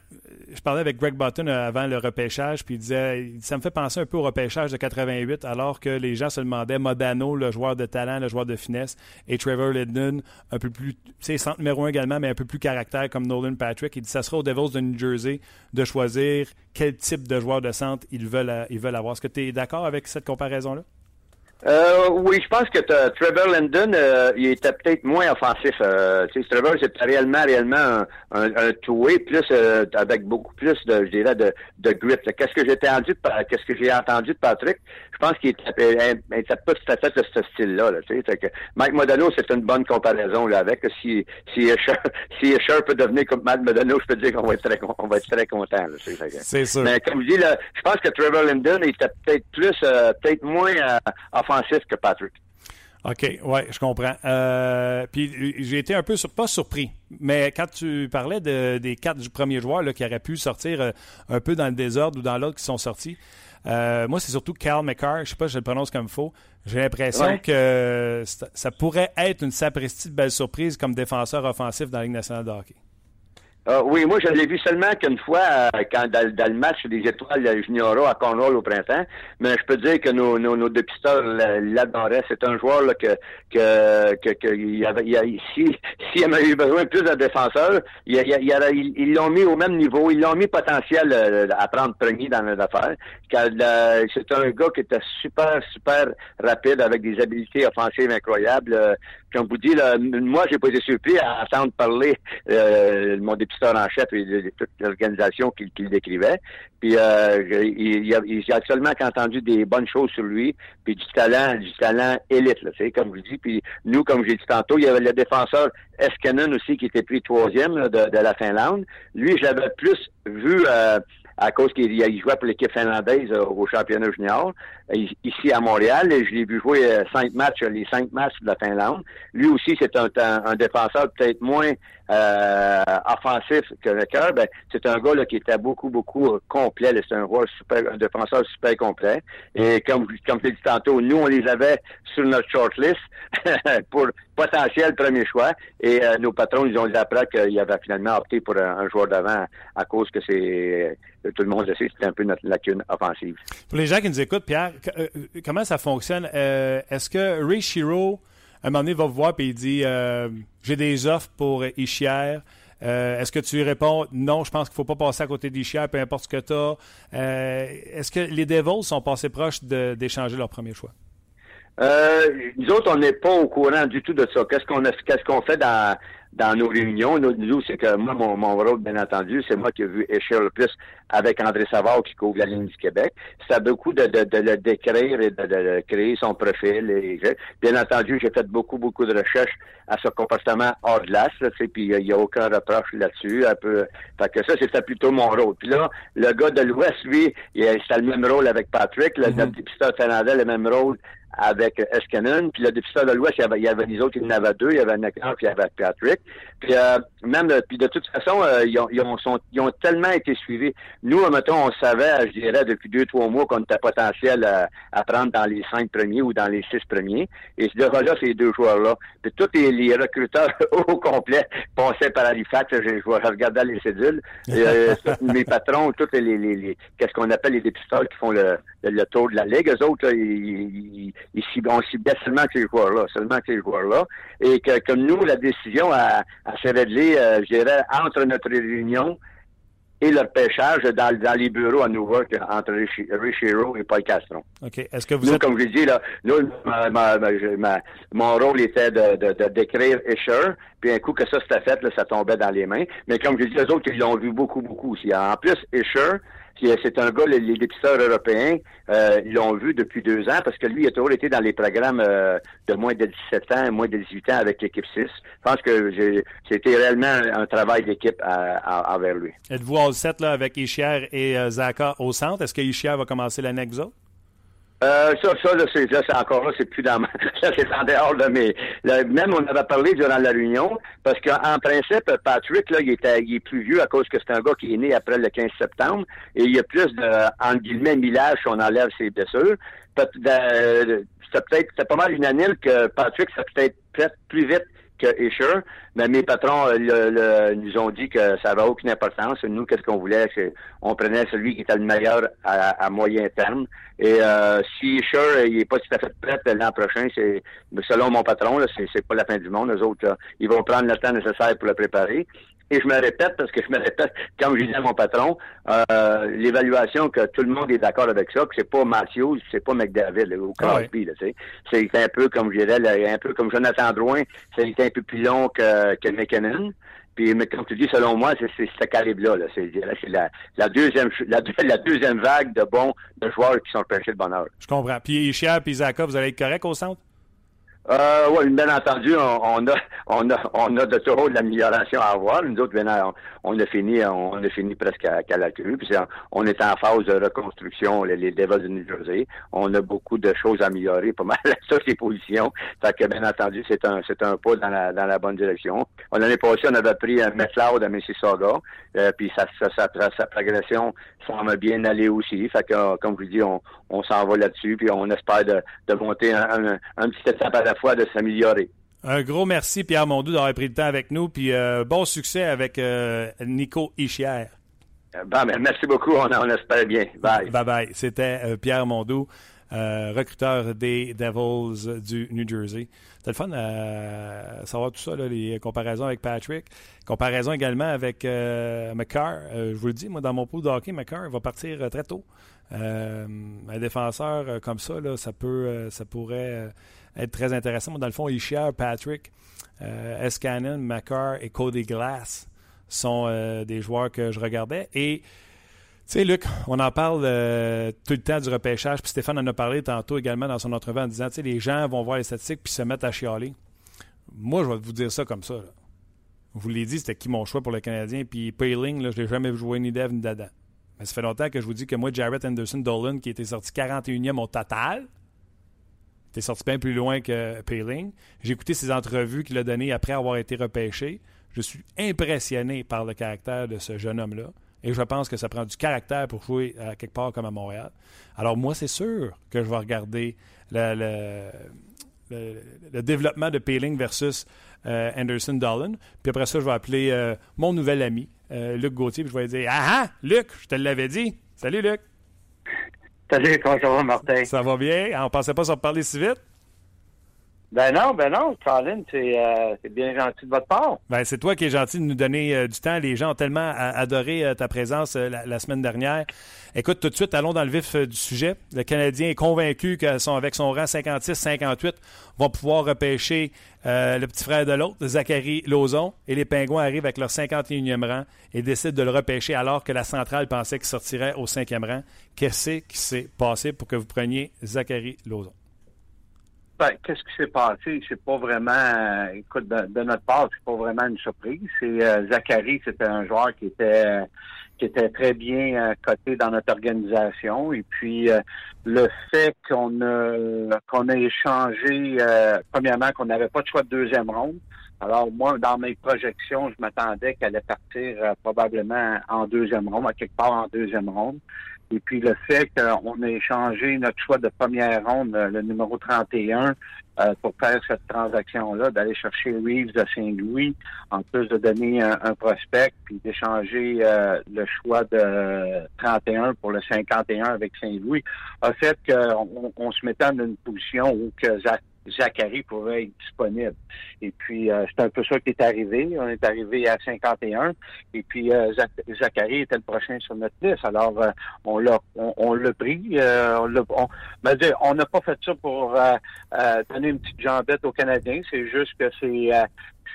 je parlais avec Greg Button euh, avant le repêchage, puis il disait ça me fait penser un peu au repêchage de 88, alors que les gens se demandaient Modano, le joueur de talent, le joueur de finesse, et Trevor Linden, un peu plus, c'est centre numéro un également, mais un peu plus caractère comme Nolan Patrick. Il dit ça sera aux Devils de New Jersey de choisir quel type de joueur de centre ils veulent, ils veulent avoir. Est-ce que tu es d'accord avec cette comparaison-là? Euh, oui, je pense que Trevor Linden, euh, il était peut-être moins offensif. Euh, Trevor, c'est réellement, réellement un, un, toué, plus euh, avec beaucoup plus de, je dirais, de, de grit. Qu'est-ce que j'ai entendu de qu'est-ce que j'ai entendu de Patrick? Je pense qu'il était, était pas tout à fait de ce style-là. Là, que Mike Modano, c'est une bonne comparaison là, avec. Si, si, (laughs) Escher, si Escher peut devenir comme Mike Modano, je peux dire qu'on va être très, on va être très content. C'est sûr. Mais comme je dis, là, je pense que Trevor Linden était peut-être plus, peut-être moins offensif que Patrick. OK, oui, je comprends. Euh, puis j'ai été un peu, pas surpris, mais quand tu parlais des quatre premiers joueurs là, qui auraient pu sortir euh, un peu dans le désordre ou dans l'autre qui sont sortis, euh, moi, c'est surtout Cal McCarr, je sais pas si je le prononce comme il faut. J'ai l'impression que ça, pourrait être une sapristi de belle surprise comme défenseur offensif dans la Ligue nationale de hockey. Euh, oui, moi, je l'ai vu seulement qu'une fois euh, quand dans, le match des étoiles junior à Cornwall au printemps. Mais je peux dire que nos, nos, nos dépisteurs l'adoraient. C'est un joueur là, que, que, que, il avait, il, si, s'il avait eu besoin de plus de défenseurs, il, il, ils l'ont mis au même niveau. Ils l'ont mis potentiel euh, à prendre premier dans l'affaire. C'est un gars qui était super, super rapide avec des habiletés offensives incroyables. Comme vous dites, là, moi, j'ai pas été surpris à entendre parler euh, mon dépisteur en chef et de, toute l'organisation qu'il décrivait. Puis euh, il, il, a seulement entendu des bonnes choses sur lui, puis du talent, du talent élite, là, comme je dis. Puis nous, comme j'ai dit tantôt, il y avait le défenseur Eskenen aussi qui était pris troisième de, de, la Finlande. Lui, j'avais plus vu euh, à cause qu'il jouait pour l'équipe finlandaise euh, au championnat junior, ici à Montréal. Je l'ai vu jouer euh, cinq matchs, les cinq matchs de la Finlande. Lui aussi, c'est un, un, défenseur peut-être moins euh, offensif que le cœur. Ben, c'est un gars là, qui était beaucoup, beaucoup complet. C'est un rôle super, un défenseur super complet. Et comme, comme je l'ai dit tantôt, nous, on les avait sur notre shortlist (laughs) pour potentiel premier choix. Et nos patrons, ils ont dit après qu'ils avaient finalement opté pour un, joueur d'avant à cause que c'est tout le monde le sait, c'était un peu notre lacune offensive. Pour les gens qui nous écoutent, Pierre, euh, comment ça fonctionne? Euh, est-ce que Ray Shiro, à un moment donné, va vous voir et il dit euh, J'ai des offres pour Ishier. Est-ce que tu lui réponds non, je pense qu'il ne faut pas passer à côté d'Ishier, peu importe ce que tu as. Est-ce que les Devils sont passés proches d'échanger leur premier choix? Nous autres, on n'est pas au courant du tout de ça. Qu'est-ce qu'on qu'est-ce qu'on fait dans dans nos réunions? Nous, c'est que moi, mon, mon, rôle, bien entendu, c'est moi qui ai vu échir le plus avec André Savard qui couvre la ligne du Québec. C'est beaucoup de, de, de, le décrire et de, de, créer son profil. Et, bien entendu, j'ai fait beaucoup, beaucoup de recherches à ce comportement hors glace, là, puis il n'y a, aucun reproche là-dessus. Un peu, fait que ça, c'était plutôt mon rôle. Puis là, le gars de l'Ouest, lui, il a le même rôle avec Patrick. Le, mm dépisteur finlandais, le même rôle avec Eskenen. Puis le dépisteur de l'Ouest, il y avait, il y avait les autres, il y en avait deux. Il y avait Necker, puis il y avait Patrick. Puis euh, même, puis de toute façon, euh, ils, ont, ils, ont, sont, ils ont tellement été suivis. Nous, mettons, on savait, je dirais, depuis deux, trois mois qu'on était potentiel à, à, prendre dans les cinq premiers ou dans les six premiers. Et ce là ces deux joueurs-là. Puis tous les, recruteurs (laughs) au complet passaient par Halifax. Je, je regardais les cédules. Euh, (laughs) mes patrons, tous les, les, les qu'est-ce qu'on appelle les dépisteurs qui font le, le, tour de la ligue, eux autres, là, ils, ils, ils, on ciblait seulement ces joueurs-là, seulement ces joueurs-là. Et que comme nous, la décision à, à se régler, euh, je dirais, entre notre réunion et leur pêchage dans, dans les bureaux à Newark entre Richiro et Paul Castron. OK. Est-ce que vous nous, êtes... comme je dis, là, nous, ma, ma, ma, mon rôle était de, de, de décrire Escher, puis un coup que ça c'était fait, là, ça tombait dans les mains. Mais comme je dis, les autres, ils l'ont vu beaucoup, beaucoup aussi. En plus, Escher, c'est un gars, les, les dépisteurs européens, euh, l'ont vu depuis deux ans parce que lui, il a toujours été dans les programmes euh, de moins de 17 ans, moins de 18 ans avec l'équipe 6. Je pense que c'était réellement un travail d'équipe envers lui. Êtes-vous all set là, avec Ishier et euh, Zaka au centre? Est-ce que Ishier va commencer l'année Euh, ça, ça, là, c'est, là, c'est encore là, c'est plus dans ma, (laughs) là, c'est en dehors de mes, là, même on avait parlé durant la réunion, parce qu'en principe, Patrick, là, il était, il est plus vieux à cause que c'est un gars qui est né après le 15 septembre, et il y a plus de, en guillemets, millage si on enlève ses blessures. Peut, c'est peut-être, c'est pas mal unanime que Patrick, ça peut être peut-être plus vite que Isher, mais mes patrons euh, le, nous ont dit que ça n'avait aucune importance. Nous, qu'est-ce qu'on voulait, c'est on prenait celui qui était le meilleur à, moyen terme. Et euh, si Isher il est pas tout à fait prêt l'an prochain, c'est selon mon patron, c'est, c'est pas la fin du monde. Les autres, ils vont prendre le temps nécessaire pour le préparer. Et je me répète, parce que je me répète, comme je disais à mon patron, euh, l'évaluation que tout le monde est d'accord avec ça, que c'est pas Matthews, c'est pas McDavid ou Crosby, là, c'est un peu comme je dirais, un peu comme Jonathan Drouin, c'est un peu plus long que, que McKinnon. Puis, mais comme tu dis, selon moi, c'est ce calibre-là. -là, c'est la, la, deuxième, la, la, deuxième vague de bons de joueurs qui sont repêchés de bonheur. Je comprends. Puis, Ishia et Zaka, vous allez être correct au centre? Euh, oui, bien entendu, on, a, on a, on a de toujours de l'amélioration à avoir. Nous autres, on, on a fini, on a fini presque à, à la queue. Puis on est en phase de reconstruction, les, les Devils de New Jersey. On a beaucoup de choses à améliorer, pas mal (laughs) toutes les positions. Fait que, bien entendu, c'est un, c'est un pas dans la, dans la bonne direction. L'année passée, on avait pris un McLeod à Mississauga. Euh, puis sa, sa, sa, sa, progression semble bien aller aussi. Fait que, comme je vous dis, on, on s'en va là-dessus. Puis on espère de, de monter un, un, petit étape à la fois de s'améliorer. Un gros merci, Pierre Mondou, d'avoir pris le temps avec nous. Puis euh, bon succès avec euh, Nico Ischière. Euh, ben, merci beaucoup. On, on, espère bien. Bye. Bye bye. C'était Pierre Mondou, recruteur des Devils du New Jersey. C'était le fun de savoir tout ça, les comparaisons avec Patrick. Comparaison également avec McCarr. je vous le dis, moi, dans mon pool de hockey, McCarr va partir très tôt. un défenseur comme ça, là, ça, peut, ça pourrait être très intéressant. dans le fond, Ishia, Patrick, euh, Escannon, McCarr et Cody Glass sont euh, des joueurs que je regardais. Et, tu sais, Luc, on en parle euh, tout le temps du repêchage. Puis Stéphane en a parlé tantôt également dans son entrevue en disant, tu sais, les gens vont voir les statistiques puis se mettent à chialer. Moi, je vais vous dire ça comme ça. Vous l'avez dit, c'était qui mon choix pour le Canadien? Puis Payling, là, je l'ai jamais jouer ni Dev ni Dada. Mais ça fait longtemps que je vous dis que moi, Jarrett Anderson Dolan, qui était sorti 41e au total, T'es sorti bien plus loin que Payling. J'ai écouté ses entrevues qu'il a données après avoir été repêché. Je suis impressionné par le caractère de ce jeune homme-là. Et je pense que ça prend du caractère pour jouer à quelque part comme à Montréal. Alors moi, c'est sûr que je vais regarder le, développement de Payling versus euh, Anderson Dolan. Puis après ça, je vais appeler euh, mon nouvel ami, euh, Luc Gauthier, puis je vais lui dire Ah ah, Luc, je te l'avais dit. Salut Luc. Salut, comment ça va, Martin? Ça va bien? On pensait pas se reparler si vite? Ben non, ben non, Colin, euh, c'est bien gentil de votre part. Ben c'est toi qui es gentil de nous donner euh, du temps. Les gens ont tellement adoré euh, ta présence la, semaine dernière. Écoute, tout de suite, allons dans le vif du sujet. Le Canadien est convaincu qu'avec son rang 56-58, vont pouvoir repêcher le petit frère de l'autre, Zachary Lauzon, et les Pingouins arrivent avec leur 51e rang et décident de le repêcher alors que la centrale pensait qu'il sortirait au 5e rang. Qu'est-ce qui s'est passé pour que vous preniez Zachary Lauzon? Ben, qu'est-ce qui s'est passé? C'est pas vraiment, euh, écoute, de, notre part, c'est pas vraiment une surprise. C'est euh, Zachary, c'était un joueur qui était qui était très bien euh, coté dans notre organisation. Et puis le fait qu'on a qu'on a échangé, premièrement, qu'on n'avait pas de choix de deuxième ronde. Alors moi, dans mes projections, je m'attendais qu'elle allait partir probablement en deuxième ronde, à quelque part en deuxième ronde. Et puis le fait qu'on ait échangé notre choix de première ronde, euh, le numéro 31, euh, pour faire cette transaction-là, d'aller chercher Reeves de Saint-Louis, en plus de donner un, prospect, puis d'échanger euh, le choix de 31 pour le 51 avec Saint-Louis, a fait qu'on on se mettait dans une position où que Zachary pourrait être disponible. Et puis, euh, c'est un peu ça qui est arrivé. On est arrivé à 51. Et puis, euh, Zachary était le prochain sur notre liste. Alors, euh, on l'a on, l'a pris. on l'a on, ben, on n'a pas fait ça pour donner une petite jambette aux Canadiens. C'est juste que c'est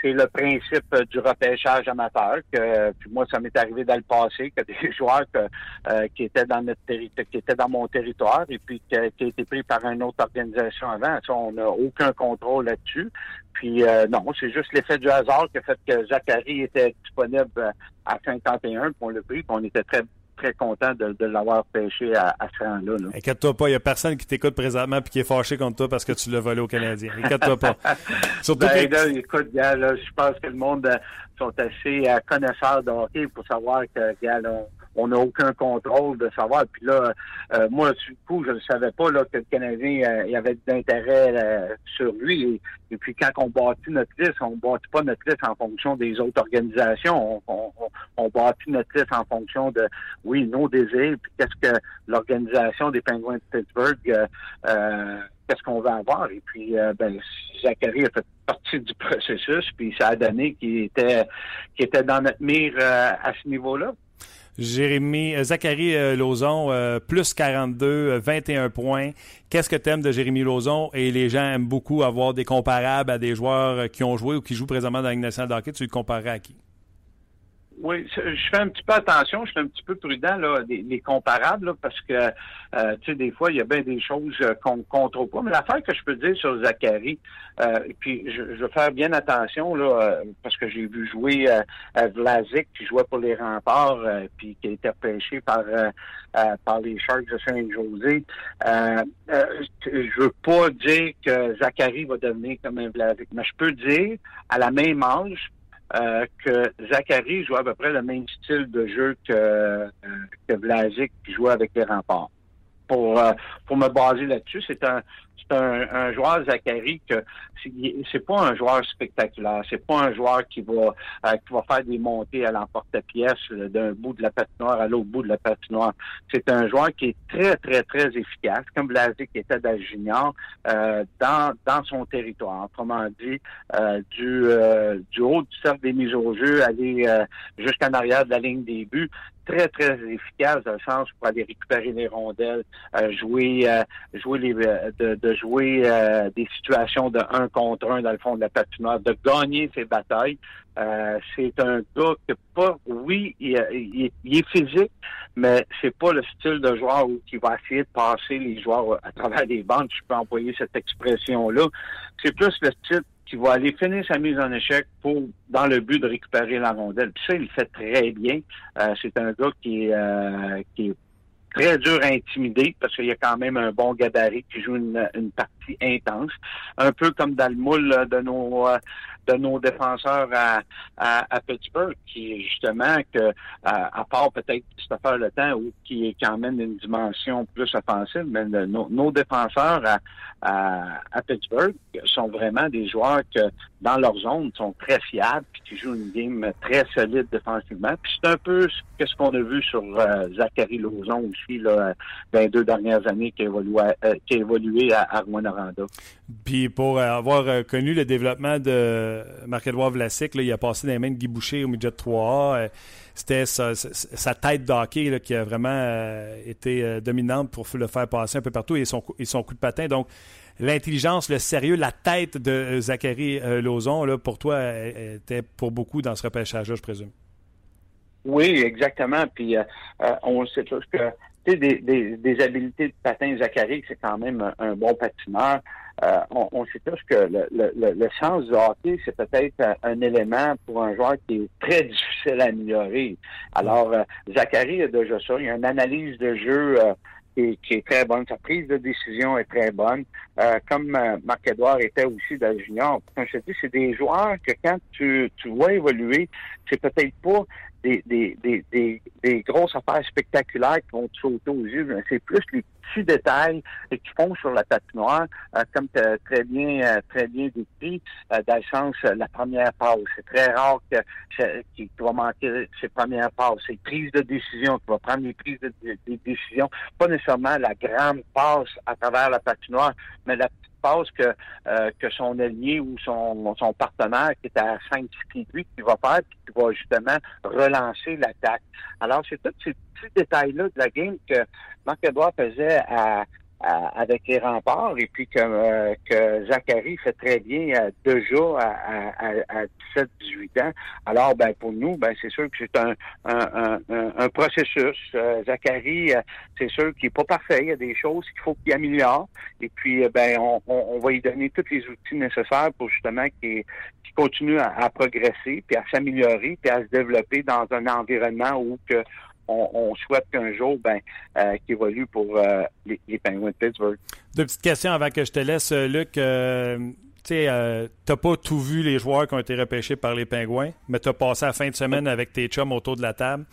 c'est le principe euh, du repêchage amateur. Que, puis moi, ça m'est arrivé dans le passé que des (laughs) joueurs euh, qui étaient dans notre territoire, qui étaient dans mon territoire et puis qui, qui été pris par une autre organisation avant. Ça, on n'a aucun contrôle là-dessus. Puis euh, non, c'est juste l'effet du hasard qui a fait que Zachary était disponible à 51, puis on l'a pris, puis on était très très content de, l'avoir pêché à, ce rang-là. Inquiète-toi pas, il n'y a personne qui t'écoute présentement et qui est fâché contre toi parce que tu l'as volé aux Canadiens. Inquiète-toi pas. (laughs) Surtout ben, écoute, je pense que le monde euh, sont assez euh, connaisseurs de hockey pour savoir que, gars, on n'a aucun contrôle de savoir. Puis là, euh, moi, du coup, je ne savais pas là, que le Canadien euh, y avait d'intérêt euh, sur lui. Et, puis quand on bâtit notre liste, on bâtit pas notre liste en fonction des autres organisations. On, on, bâtit notre liste en fonction de, oui, nos désirs, puis qu'est-ce que l'organisation des Penguins de Pittsburgh qu'est-ce qu'on va avoir. Et puis, ben, Zachary a fait partie du processus, puis ça a donné qu'il était, qu'il était dans notre mire à ce niveau-là. Jérémy, euh, Zachary euh, Lauzon, euh, plus 42, 21 points. Qu'est-ce que tu aimes de Jérémy Lauzon? Et les gens aiment beaucoup avoir des comparables à des joueurs qui ont joué ou qui jouent présentement dans la nationale d'hockey. Tu le comparerais à qui? Oui, je fais un petit peu attention, je suis un petit peu prudent là, les, comparables, parce que euh, tu sais, des fois, il y a bien des choses euh, qu'on ne contrôle pas. Mais l'affaire que je peux dire sur Zachary, euh, puis je, je, vais faire bien attention là, parce que j'ai vu jouer euh, Vlasic qui jouait pour les remparts, puis qui a été pêché par par les Sharks de Saint-José. je veux pas dire que Zachary va devenir comme un Vlasic, mais je peux dire à la même âge euh, que Zachary joue à peu près le même style de jeu que, euh, que qui jouait avec les remparts. Pour, euh, pour me baser là-dessus, c'est un, c'est un, un, joueur Zachary que c'est pas un joueur spectaculaire, c'est pas un joueur qui va euh, qui va faire des montées à l'emporte-pièce d'un bout de la patinoire à l'autre bout de la patinoire. C'est un joueur qui est très très très efficace, comme Blazik était dans euh, dans dans son territoire. Autrement dit, euh, du du haut du cercle des mises au jeu, aller jusqu'en arrière de la ligne des buts très, très efficace dans le sens pour aller récupérer les rondelles, euh, jouer, euh, jouer les, euh, de, jouer des situations de un contre un dans le fond de la patinoire, de gagner ses batailles. c'est un gars que pas, oui, il, est physique, mais c'est pas le style de joueur qui va essayer de passer les joueurs à travers les bandes. Je peux employer cette expression-là. C'est plus le style qui va aller finir sa mise en échec pour dans le but de récupérer la rondelle. Puis ça, il le fait très bien. Euh, c'est un gars qui euh, qui est très dur à intimider parce qu'il y a quand même un bon gabarit qui joue une, une partie intense. Un peu comme dans le moule de nos euh, de nos défenseurs à, à, Pittsburgh, qui justement que à, part peut-être affaire le temps ou qui est quand une dimension plus offensive, mais nos, défenseurs à, à, Pittsburgh sont vraiment des joueurs que dans leur zone sont très fiables puis qui jouent une game très solide défensivement. Puis c'est un peu ce qu'on a vu sur euh, Zachary Lauzon aussi là, dans les deux dernières années qui a évolué, euh, qui a évolué à, à Puis pour avoir connu le développement de euh, Marc-Edouard Vlasic, il a passé dans les mains de Guy Boucher au midget 3A. Euh, c'était sa, tête d'hockey qui a vraiment euh, été dominante pour le faire passer un peu partout et son, son coup de patin. Donc, l'intelligence, le sérieux, la tête de Zachary Lauzon, là, pour toi, était pour beaucoup dans ce repêchage-là, je présume. Oui, exactement. Puis on sait tous que des, des, des, habiletés de patin Zachary, c'est quand même un bon patineur. Euh, on, on, sait tous que le, le, le sens du hockey, c'est peut-être un, élément pour un joueur qui est très difficile à améliorer. Alors, euh, Zachary a déjà ça. Il y a une analyse de jeu euh, qui, qui, est très bonne. Sa prise de décision est très bonne. comme Marc-Edouard était aussi dans le junior. Je te dis, c'est des joueurs que quand tu, tu vois évoluer, c'est peut-être pas des, des, des, des, grosses affaires spectaculaires qui vont te sauter aux yeux. C'est plus les petits détails qui font sur la patinoire, euh, comme très bien euh, très bien décrit, euh, dans le sens la première passe. C'est très rare que qu'il va manquer ses premières passes. C'est prise de décision, tu vas prendre les prises de, décision, pas nécessairement la grande passe à travers la patinoire, mais la que, euh, que son allié ou son, partenaire qui est à 5 pieds de lui qui va faire qui va justement relancer l'attaque. Alors, c'est tous ces petits détails-là de la game que Marc-Edouard faisait à, avec les remparts et puis que, euh, que Zachary fait très bien euh, déjà à, à, 17-18 ans. Alors, ben pour nous, ben c'est sûr que c'est un, un, un, processus. Euh, Zachary, c'est sûr qu'il n'est pas parfait. Il y a des choses qu'il faut qu'il améliore. Et puis, ben on, on, va lui donner tous les outils nécessaires pour justement qu'il continue à, progresser, puis à s'améliorer, puis à se développer dans un environnement où que on, souhaite qu'un jour, ben, euh, qu'il évolue pour euh, les, les, Penguins de Pittsburgh. Deux petites questions avant que je te laisse, Luc. tu sais, t'as pas tout vu les joueurs qui ont été repêchés par les Pingouins, mais tu as passé la fin de semaine avec tes chums autour de la table.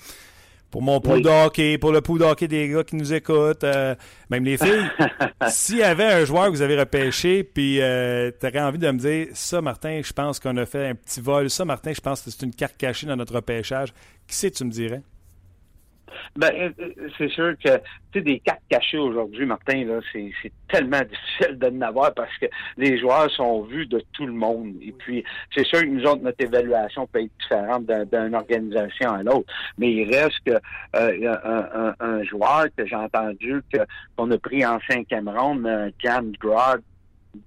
Pour mon pool de hockey, pour le pool de hockey des gars qui nous écoutent, même les filles. (laughs) S'il y avait un joueur que vous avez repêché, puis tu aurais envie de me dire, ça, Martin, je pense qu'on a fait un petit vol. Ça, Martin, je pense que c'est une carte cachée dans notre repêchage. Qui c'est, tu me dirais? Ben, euh, euh, c'est sûr que, tu sais, des cartes cachées aujourd'hui, Martin, là, c'est, tellement (laughs) difficile de n'avoir parce que les joueurs sont vus de tout le monde. Et puis, c'est sûr que nous autres, notre évaluation peut être différente d'une organisation à l'autre. Mais il reste que euh, un, un, joueur que j'ai entendu que, qu'on a pris en cinquième ronde, Jan Grog,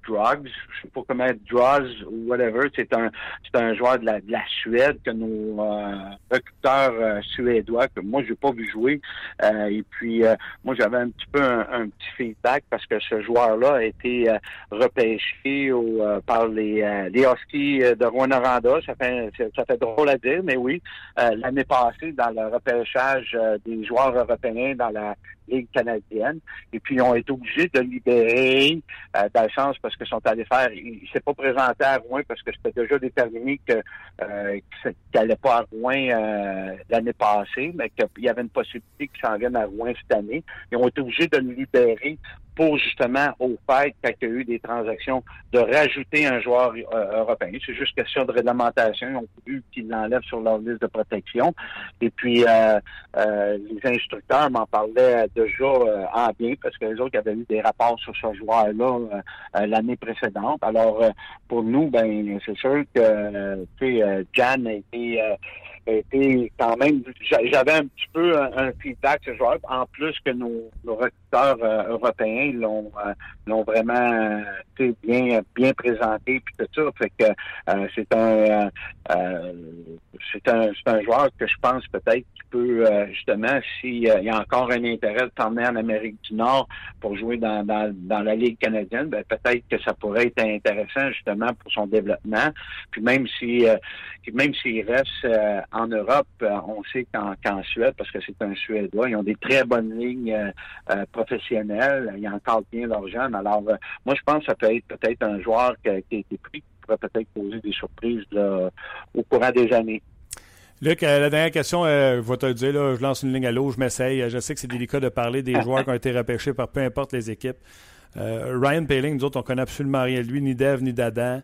Drugs, je sais pas comment Drugs ou whatever, c'est un c'est un joueur de la, de la Suède que nos euh, recruteurs euh, suédois que moi j'ai pas vu jouer. Euh, et puis euh, moi j'avais un petit peu un, petit feedback parce que ce joueur-là a été repêché au, par les les Huskies de Rwanda, ça fait ça fait drôle à dire mais oui. L'année passée dans le repêchage des joueurs européens dans la Ligue canadienne. Et puis, ils ont été obligés de libérer euh, sens parce qu'ils sont allés faire. Il s'est pas présenté à Rouen parce que c'était déjà déterminé que euh, qu'il n'allait pas à Rouen euh, l'année passée, mais qu'il y avait une possibilité qu'il s'en vienne à Rouen cette année. Ils ont été obligés de le libérer pour justement au fait qu'il y a eu des transactions de rajouter un joueur euh, européen. C'est juste question de réglementation. Ils ont voulu qu'ils l'enlèvent sur leur liste de protection. Et puis euh, euh, les instructeurs m'en parlaient déjà en bien parce que les autres avaient eu des rapports sur ce joueur-là l'année précédente. Alors pour nous, ben c'est sûr que tu sais, Jan a été été quand même, j'avais un petit peu un, feedback ce joueur, en plus que nos, recruteurs euh, européens l'ont euh, l'ont vraiment bien bien présenté puis tout ça. Fait que euh, c'est un c'est un c'est un joueur que je pense peut-être qui peut justement s'il y a encore un intérêt de s'emmener en Amérique du Nord pour jouer dans, dans, dans la Ligue canadienne, ben peut-être que ça pourrait être intéressant justement pour son développement. Puis même si même s'il reste en Europe, euh, on sait qu'en Suède, parce que c'est un Suédois, ils ont des très bonnes lignes euh, euh, professionnelles. Ils encadrent bien leurs jeunes. Alors, moi, je pense que ça peut être peut-être un joueur qui a, été pris qui pourrait peut-être poser des surprises au courant des années. Luc, la dernière question, je vais te le dire, je lance une ligne à l'eau, je m'essaye. Je sais que c'est délicat de parler des (laughs) joueurs qui ont été repêchés par peu importe les équipes. Ryan Paling, nous autres, on connaît absolument rien de lui, ni Dev, ni d'Adam.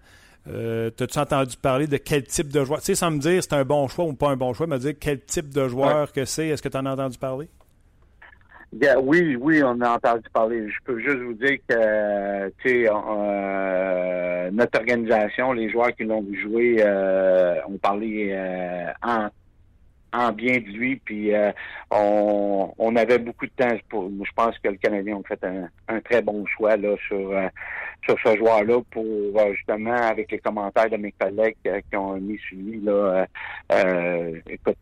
Euh, T'as-tu entendu parler de quel type de joueur? Tu sais, sans me dire c'est un bon choix ou pas un bon choix, me dire quel type de joueur que c'est. Est-ce que tu en as entendu parler? Oui, oui, on a entendu parler. Je peux juste vous dire que euh, notre organisation, les joueurs qui l'ont joué euh, ont parlé euh, en en bien de lui, puis euh, on, on avait beaucoup de temps pour. Je pense que le Canadien a fait un, un très bon choix là sur euh, sur ce joueur-là pour euh, justement avec les commentaires de mes collègues qui ont mis sur lui là. écoute,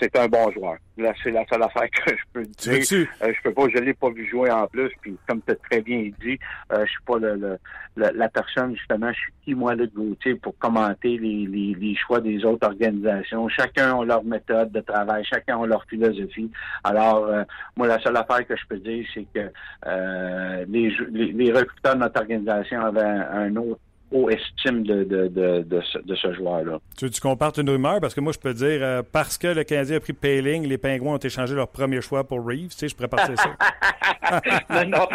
c'est un bon joueur. Là, c'est la seule affaire (laughs) que je peux dire. je peux pas, je l'ai pas vu jouer en plus, puis comme tu as très bien dit, je suis pas le, la personne justement, je suis qui moi le Gauthier pour commenter les, les, les choix des autres organisations. Chacun a leur méthode de travail, chacun a leur philosophie. Alors, euh, moi, la seule affaire que je peux dire, c'est que euh, les, les, recruteurs de notre organisation avaient un autre haut estime de, de, de, de ce, ce joueur-là. Tu veux tu une rumeur? Parce que moi, je peux dire, euh, parce que le Canadien a pris Payling, les Pingouins ont échangé leur premier choix pour Reeves. Tu sais, je pourrais partir ça. (laughs) non, non,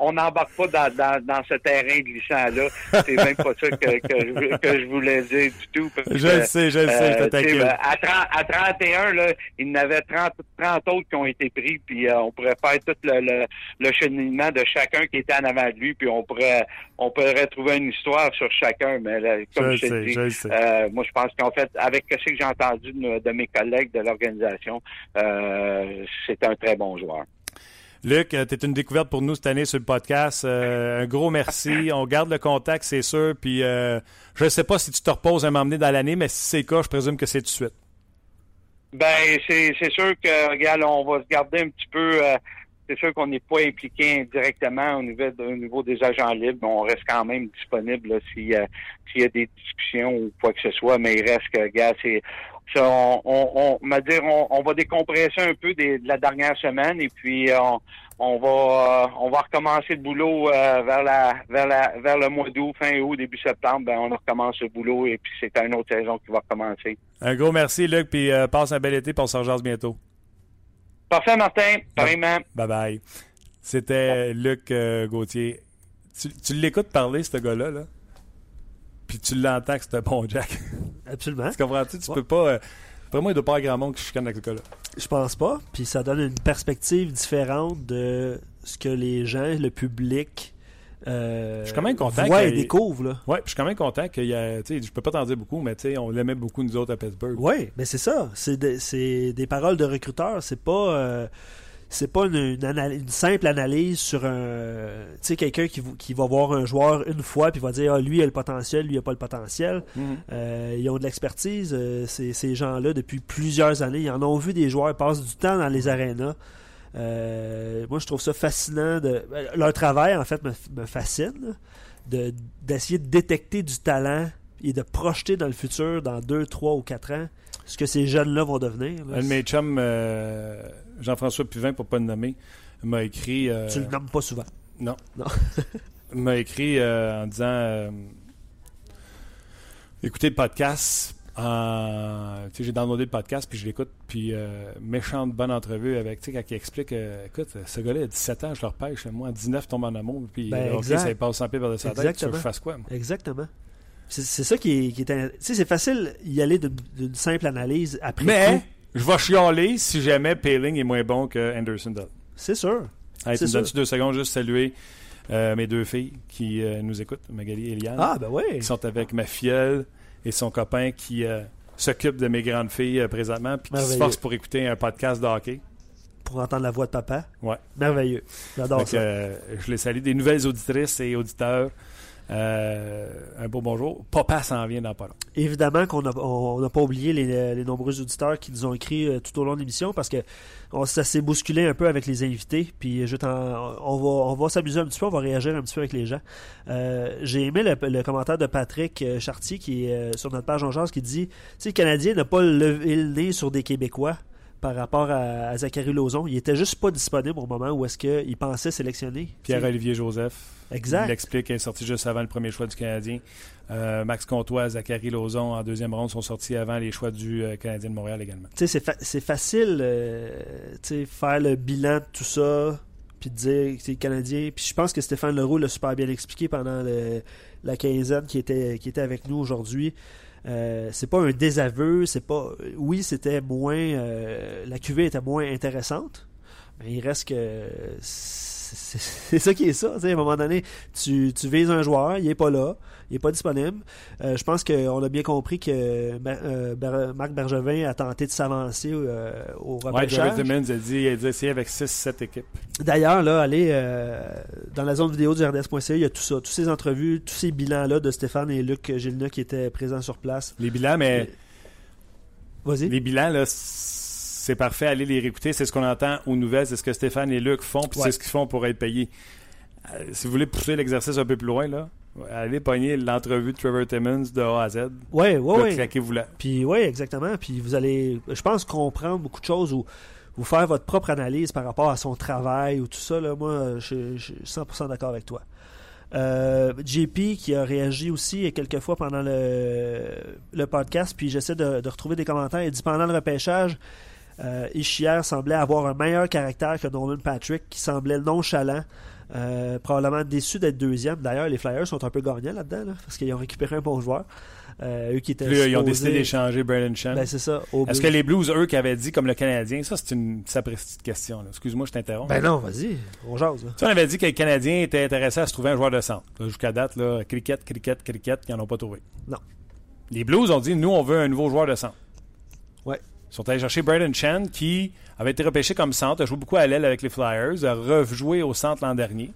on n'embarque pas dans, dans, dans, ce terrain glissant-là. C'est même pas ça que, que, que, je voulais dire du tout. je le sais, je le sais, je t'inquiète. Ben, à, à 31, là, il y en avait 30, 30 autres qui ont été pris, puis euh, on pourrait faire tout le, le, le cheminement de chacun qui était en avant de lui, puis on pourrait, on pourrait trouver une histoire sur chacun, mais comme je, dis, euh, moi je pense qu'en fait, avec ce que j'ai entendu de, mes collègues de l'organisation, euh, c'est un très bon joueur. Luc, tu es une découverte pour nous cette année sur le podcast. Euh, un gros merci. On garde le contact, c'est sûr. Puis je ne sais pas si tu te reposes à m'emmener dans l'année, mais si c'est le cas, je présume que c'est tout de suite. Ben, c'est sûr que, regarde, on va se garder un petit peu c'est sûr qu'on n'est pas impliqué directement au niveau, au niveau des agents libres, mais on reste quand même disponible s'il y, a, des discussions ou quoi que ce soit, mais il reste que, gars, c'est on, on, on, dire, on, va décompresser un peu de la dernière semaine et puis va euh, on va recommencer le boulot euh, vers le mois d'août, fin août, début septembre, ben on recommence le boulot et puis c'est une autre saison qui va recommencer. Un gros merci Luc, puis euh, passe un bel été pour se bientôt. Parfait Martin, pareillement. Bye bye. C'était Luc Gauthier. Tu, tu l'écoutes parler, ce gars-là, là? Puis tu l'entends que c'est un bon Jack. (laughs) Absolument. tu comprends-tu? Tu peux pas. Vraiment, il doit pas y avoir grand monde qui chicane avec le gars-là. Je pense pas. Puis ça donne une perspective différente de ce que les gens, le public, euh, je suis quand même content. Ouais, découvre là. Ouais, je suis quand même content qu'il y a. Je peux pas t'en dire beaucoup, mais on l'aimait beaucoup nous autres à Pittsburgh. Oui, mais c'est ça. C'est des paroles de recruteurs. C'est pas. Euh, c'est pas une, simple analyse sur un tu sais quelqu'un qui, qui, va voir un joueur une fois puis va dire ah, lui il a le potentiel lui il a pas le potentiel mhm. euh, ils ont de l'expertise ces, gens-là depuis plusieurs années ils en ont vu des joueurs ils passent du temps dans les arénas euh, moi je trouve ça fascinant de leur travail en fait me, fascine de d'essayer de détecter du talent et de projeter dans le futur dans deux, trois ou quatre ans ce que ces jeunes-là vont devenir. Un de mes chums, euh, Jean-François Puvin, pour ne pas le nommer, m'a écrit. Euh, tu le nommes pas souvent. Non. Non. (laughs) m'a écrit euh, en disant écoutez le podcast. J'ai downloadé le podcast puis je l'écoute puis méchante bonne entrevue avec tu sais quand il explique écoute ce gars-là a 17 ans je le repêche moi à 19 tombe en amour puis ben, ça passe sans pied de sa tête tu veux que je fasse quoi moi? exactement c'est ça qui est, qui Tu sais, c'est facile d'y aller d'une simple analyse après. Mais je vais chialer si jamais Paling est moins bon que Anderson Dull. C'est sûr. Hey, tu me donnes deux secondes juste saluer euh, mes deux filles qui euh, nous écoutent, Magali et Eliane. Ah, ben oui. Qui sont avec ma filleule et son copain qui euh, s'occupe de mes grandes filles présentement puis qui se force pour écouter un podcast de hockey. Pour entendre la voix de papa. Ouais. Merveilleux. J'adore ça. je les salue. Des nouvelles auditrices et auditeurs. Euh, un beau bonjour. Papa s'en vient dans pas long. Évidemment qu'on n'a pas oublié les, nombreux auditeurs qui nous ont écrit euh, tout au long de l'émission parce que ça s'est bousculé un peu avec les invités. Puis je on va, s'amuser un petit peu, on va réagir un petit peu avec les gens. Euh, j'ai aimé le, commentaire de Patrick Chartier qui est sur notre page en qui dit Si le Canadien n'a pas levé le nez sur des Québécois par rapport à, Zachary Lauzon. Il était juste pas disponible au moment où est-ce qu'il pensait sélectionner. Pierre-Olivier Joseph. Exact. Il explique qu'il est sorti juste avant le premier choix du Canadien. Euh, Max Comtois, Zachary Lauzon en deuxième ronde sont sortis avant les choix du euh, Canadien de Montréal également. C'est, c'est facile euh, faire le bilan de tout ça puis de dire que c'est Canadien. Puis je pense que Stéphane Leroux l'a super bien expliqué pendant la quinzaine qui était, qui était avec nous aujourd'hui. Euh, c'est pas un désaveu, c'est pas. Oui, c'était moins. Euh, la cuvée était moins intéressante, mais il reste que. C'est ça qui est ça. À un moment donné, tu, tu vises un joueur, il est pas là, il n'est pas disponible. Euh, je pense qu'on a bien compris que Marc Bergevin a tenté de s'avancer au repêchage. Ouais, a dit il a essayé avec 6-7 équipes. D'ailleurs, là, allez dans la zone vidéo du RDS.ca, il y a tout ça, toutes ces entrevues, tous ces bilans-là de Stéphane et Luc Gilna qui étaient présents sur place. Les bilans, mais. Vas-y. Les bilans, là, c'est parfait, allez les réécouter. C'est ce qu'on entend aux nouvelles, c'est ce que Stéphane et Luc font, puis c'est ce qu'ils font pour être payés. Euh, si vous voulez pousser l'exercice un peu plus loin, là, allez pogner l'entrevue de Trevor Timmons de A à Z. Oui, oui, oui. vous là. Puis, oui, exactement. Puis vous allez, je pense, comprendre beaucoup de choses où vous faire votre propre analyse par rapport à son travail ou tout ça, là, moi, je, suis 100% d'accord avec toi. Euh, JP qui a réagi aussi quelques fois pendant le, le podcast, puis j'essaie de, retrouver des commentaires. Il dit pendant le repêchage, euh, Ishier semblait avoir un meilleur caractère que Nolan Patrick, qui semblait nonchalant. Euh, probablement déçu d'être deuxième. D'ailleurs, les Flyers sont un peu gagnants là-dedans, parce qu'ils ont récupéré un bon joueur. Euh, eux qui étaient ils ont décidé d'échanger Brandon Chen. Ben, c'est ça. Est-ce que les Blues, eux, qui avaient dit comme le Canadien, ça c'est une petite question. Excuse-moi, je t'interromps. Ben non, vas-y, on jase. Tu on avait dit que les Canadiens étaient intéressés à se trouver un joueur de centre. Jusqu'à date, là, cricket, cricket, cricket, ils n'en ont pas trouvé. Non. Les Blues ont dit, nous, on veut un nouveau joueur de centre. Ils sont allés chercher Brandon Chen, qui avait été repêché comme centre, a joué beaucoup à l'aile avec les Flyers, a rejoué au centre l'an dernier.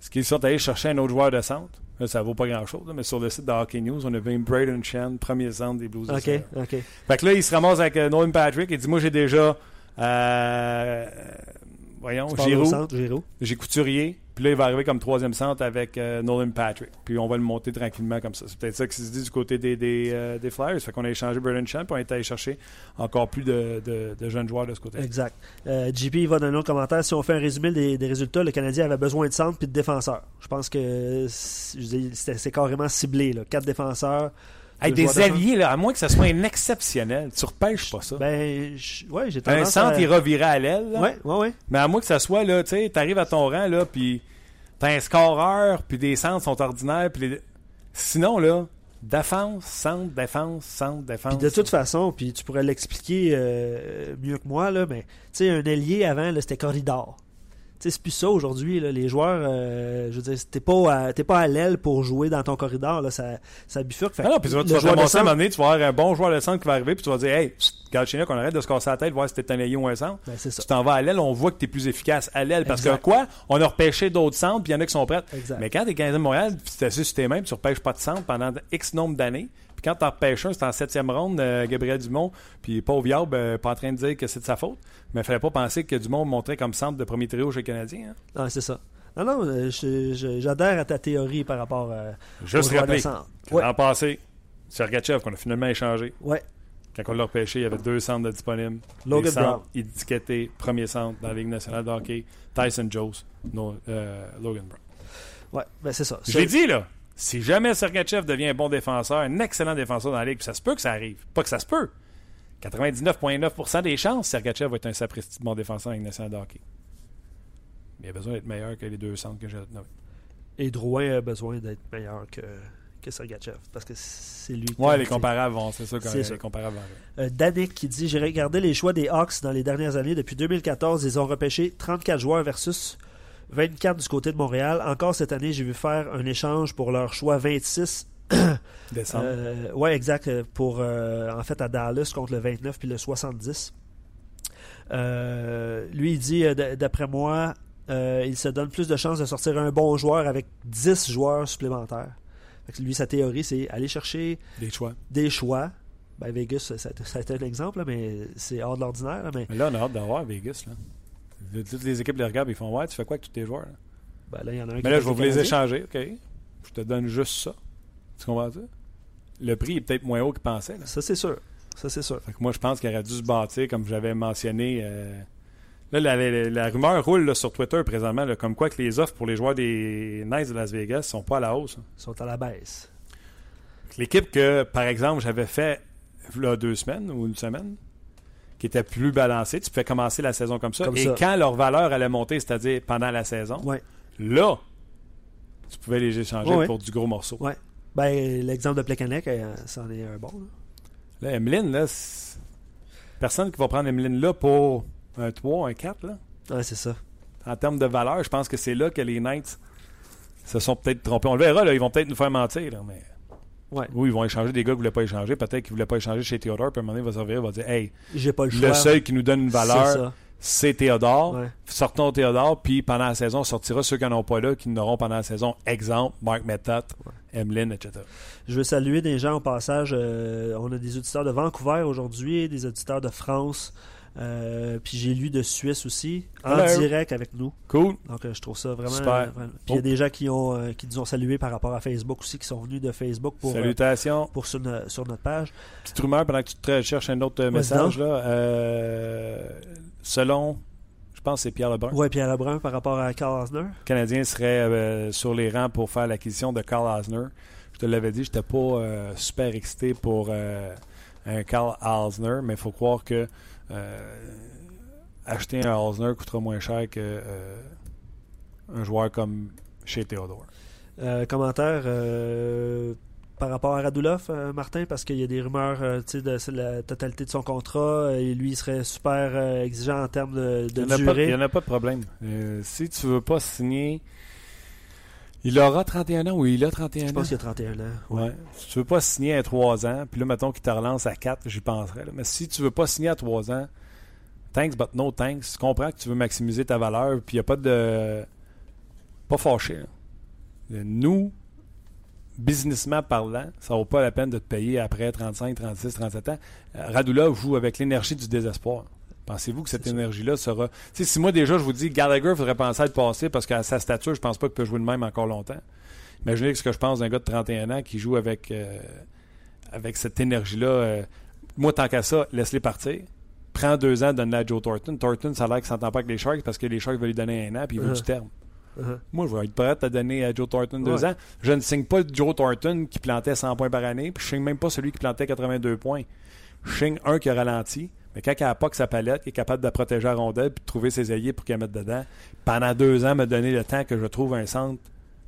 Est-ce qu'ils sont allés chercher un autre joueur de centre? Ça ça vaut pas grand-chose, mais sur le site de Hockey News, on avait Braden Chan, premier centre des Blues. OK, OK. Fait que là, il se ramasse avec euh, Nolan Patrick et dit Moi, j'ai déjà. Euh, voyons, Giroud. J'ai Couturier, puis là, il va arriver comme troisième centre avec euh, Nolan Patrick. Puis on va le monter tranquillement comme ça. C'est peut-être ça qui se dit du côté des, des, euh, des Flyers. Fait qu'on a échangé Braden Champ, puis on est allé chercher encore plus de, de- jeunes joueurs de ce côté. Exact. Euh, JP il va dans un commentaire. Si on fait un résumé des, des résultats, le Canadien avait besoin de centre puis de défenseurs. Je pense que c'était- c'est carrément ciblé. Là. Quatre défenseurs. Hey, des de alliés, là, à moins que ce soit un exceptionnel, tu repêches pas ça. Ben, je- ouais, j'ai un centre, à... il revirait à l'aile. là. Ouais, ouais, ouais. Mais à moins que ça soit, là, tu sais, t'arrives à ton rang, là, puis t'as un scoreur, puis des centres sont ordinaires, puis les- Sinon, là, défense, centre, défense, centre, défense. Puis de toute façon, puis tu pourrais l'expliquer euh, mieux que moi, là, mais tu sais, un ailier avant, là, c'était corridor. Tu sais, c'est plus ça aujourd'hui. là. Les joueurs, euh, je veux dire, t'es pas, à- t'es pas à l'aile pour jouer dans ton corridor. Là, ça, ça bifurque. Fait Ah non, puis tu vas, tu vas te ramasser à un centre- moment donné, tu vas avoir un bon joueur de centre qui va arriver, puis tu vas dire, hey, Galchenyuk, qu'on arrête de se casser la tête, voir si t'es un ailier ou un centre. Ben, c'est ça. Tu t'en vas à l'aile, on voit que t'es plus efficace à l'aile. Parce que quoi? On a repêché d'autres centres, puis il y en a qui sont prêts. Exact. Mais quand t'es 15e Montréal, t'es assis sur tes mains, puis tu repêches pas de centre pendant X nombre d'années, puis quand t'en repêches un, c'est en septième ronde, euh, Gabriel Dumont, puis pauvre Yab, euh, pas en train de dire que c'est de sa faute, mais il fallait pas penser que Dumont montrait comme centre de premier trio chez les Canadiens. hein. Ah, c'est ça. Non, non, euh, j'adhère à ta théorie par rapport à. Juste joueurs de rappeler, Ouais, l'an passé, Sergachev, qu'on a finalement échangé, ouais. quand on l'a repêché, il y avait deux centres de disponibles. Logan centres Brown. étiquetés, premier centre dans la Ligue nationale de hockey, Tyson Jones, no- euh, Logan Brown. Ouais, ben c'est ça. Je l'ai dit, là. Si jamais Sergachev devient un bon défenseur, un excellent défenseur dans la Ligue, puis ça se peut que ça arrive. Pas que ça se peut. 99,9% des chances, Sergachev va être un sapristi bon défenseur en nationale de hockey. Mais il a besoin d'être meilleur que les deux centres que j'ai nommés. Et Drouin a besoin d'être meilleur que, que Sergachev. Parce que c'est lui qui Ouais, les comparables vont, c'est ça, quand C'est les comparables vont. Euh, Danick qui dit J'ai regardé les choix des Hawks dans les dernières années. Depuis 2014, ils ont repêché 34 joueurs versus 24 du côté de Montréal. Encore cette année, j'ai vu faire un échange pour leur choix 26. (coughs) Décembre. Euh, ouais, exact. euh, Pour, euh, en fait, à Dallas contre le 29 puis le 70. Euh, lui, il dit D'après moi, il se donne plus de chances de sortir un bon joueur avec 10 joueurs supplémentaires. Lui, sa théorie, c'est aller chercher Des choix. des choix. Ben, Vegas, ça, ça a été un exemple, là, mais c'est hors de l'ordinaire. là, Mais Mais là, on a hâte d'avoir Vegas. Là. Toutes les équipes les regardent et ils font Ouais, tu fais quoi avec tous tes joueurs là? ben, là, il y en a un qui Mais là, je vais vous les échanger, OK? Je te donne juste ça. Tu comprends ça? Le prix est peut-être moins haut qu'il pensait. Là. Ça, c'est sûr. Ça, c'est sûr. Fait que moi, je pense qu'il aurait dû se bâtir, comme j'avais mentionné. euh, Là, la, la- la rumeur roule là, sur Twitter présentement, là, comme quoi que les offres pour les joueurs des Knights de Las Vegas sont pas à la hausse. hein. Ils sont à la baisse. L'équipe que, par exemple, j'avais fait là, deux semaines ou une semaine, qui était plus balancée, tu pouvais commencer la saison comme ça. Comme et ça. quand leur valeur allait monter, c'est-à-dire pendant la saison, Ouais. là, tu pouvais les échanger Ouais, pour du gros morceau. Ouais. Ben, l'exemple de Plekanec, euh, c'en est un bon. là. Là, Emeline, là, personne qui va prendre Emeline là pour un 3, un 4, là. Ouais, c'est ça. En termes de valeur, je pense que c'est là que les Knights se sont peut-être trompés. On le verra, là, ils vont peut-être nous faire mentir, là, mais... Ouais. Oui, ils vont échanger des gars qui ne voulaient pas échanger. Peut-être qu'ils ne voulaient pas échanger chez Theodore, puis à un moment donné, il va se revirer, il va dire Hey, J'ai pas le choix. le seul qui nous donne une valeur, c'est Théodore. Ouais. Sortons Théodore, puis pendant la saison, on sortira ceux qui n'en ont pas là, qui n'auront pendant la saison. Exemple, Mark Metat, Emeline, etc. Je veux saluer des gens au passage. euh, on a des auditeurs de Vancouver aujourd'hui, des auditeurs de France. Euh, puis j'ai lu de Suisse aussi, en Hello. direct avec nous. Cool. Donc euh, je trouve ça vraiment. Super. vraiment- Puis il y a Oh. des gens qui, ont, euh, qui nous ont salués par rapport à Facebook aussi, qui sont venus de Facebook pour, Salutations. pour sur, no- sur notre page. Petite rumeur pendant que tu te cherches un autre message. Là, selon, je pense que c'est Pierre Lebrun, Ouais, Pierre Lebrun par rapport à Carl Osner. le Canadien serait sur les rangs pour faire l'acquisition de Carl Osner. Je te l'avais dit, je n'étais pas super excité pour un Carl Osner, mais il faut croire que acheter un Osner coûtera moins cher que euh, un joueur comme chez Theodore. Euh, commentaire euh, par rapport à Radulov, euh, Martin, parce qu'il y a des rumeurs euh, tu sais, de la totalité de son contrat euh, et lui il serait super euh, exigeant en termes de, de Il n'y en, a pas- durée. il y en a pas de problème. Euh, si tu veux pas signer, il aura 31 ans ou il a 31 Je ans. pense qu'il a 31 ans. Ouais. Si tu veux pas signer à 3 ans, puis là, mettons qu'il te relance à 4, j'y penserais. là. Mais si tu veux pas signer à 3 ans, thanks but no thanks. Tu comprends que tu veux maximiser ta valeur, puis il n'y a pas de. Pas fâché. là. Euh, Nous, businessment parlant, ça vaut pas la peine de te payer après 35, 36, 37 ans. Euh, Radulov joue avec l'énergie du désespoir. Pensez-vous que cette énergie-là sera. Si moi déjà je vous dis Gallagher, il faudrait penser à le passer parce qu'à sa stature, je pense pas qu'il peut jouer de même encore longtemps. Imaginez ce que je pense d'un gars de 31 ans qui joue avec, euh, avec cette énergie-là. euh, moi, tant qu'à ça, laisse-les partir. Prends deux ans, donne-le à Joe Thornton. Thornton, ça a l'air qu'il s'entend pas avec les Sharks parce que les Sharks veulent lui donner un an puis il veut Uh-huh. du terme. Uh-huh. Moi, je vais être prêt à donner à Joe Thornton deux ans. Je ne signe pas Joe Thornton qui plantait 100 points par année, puis je signe même pas celui qui plantait 82 points. Je signe un qui a ralenti, mais quand il n'a pas que sa palette, qui est capable de protéger la rondelle puis de trouver ses ailiers pour qu'il la mette dedans, pendant deux ans, me donner le temps que je trouve un centre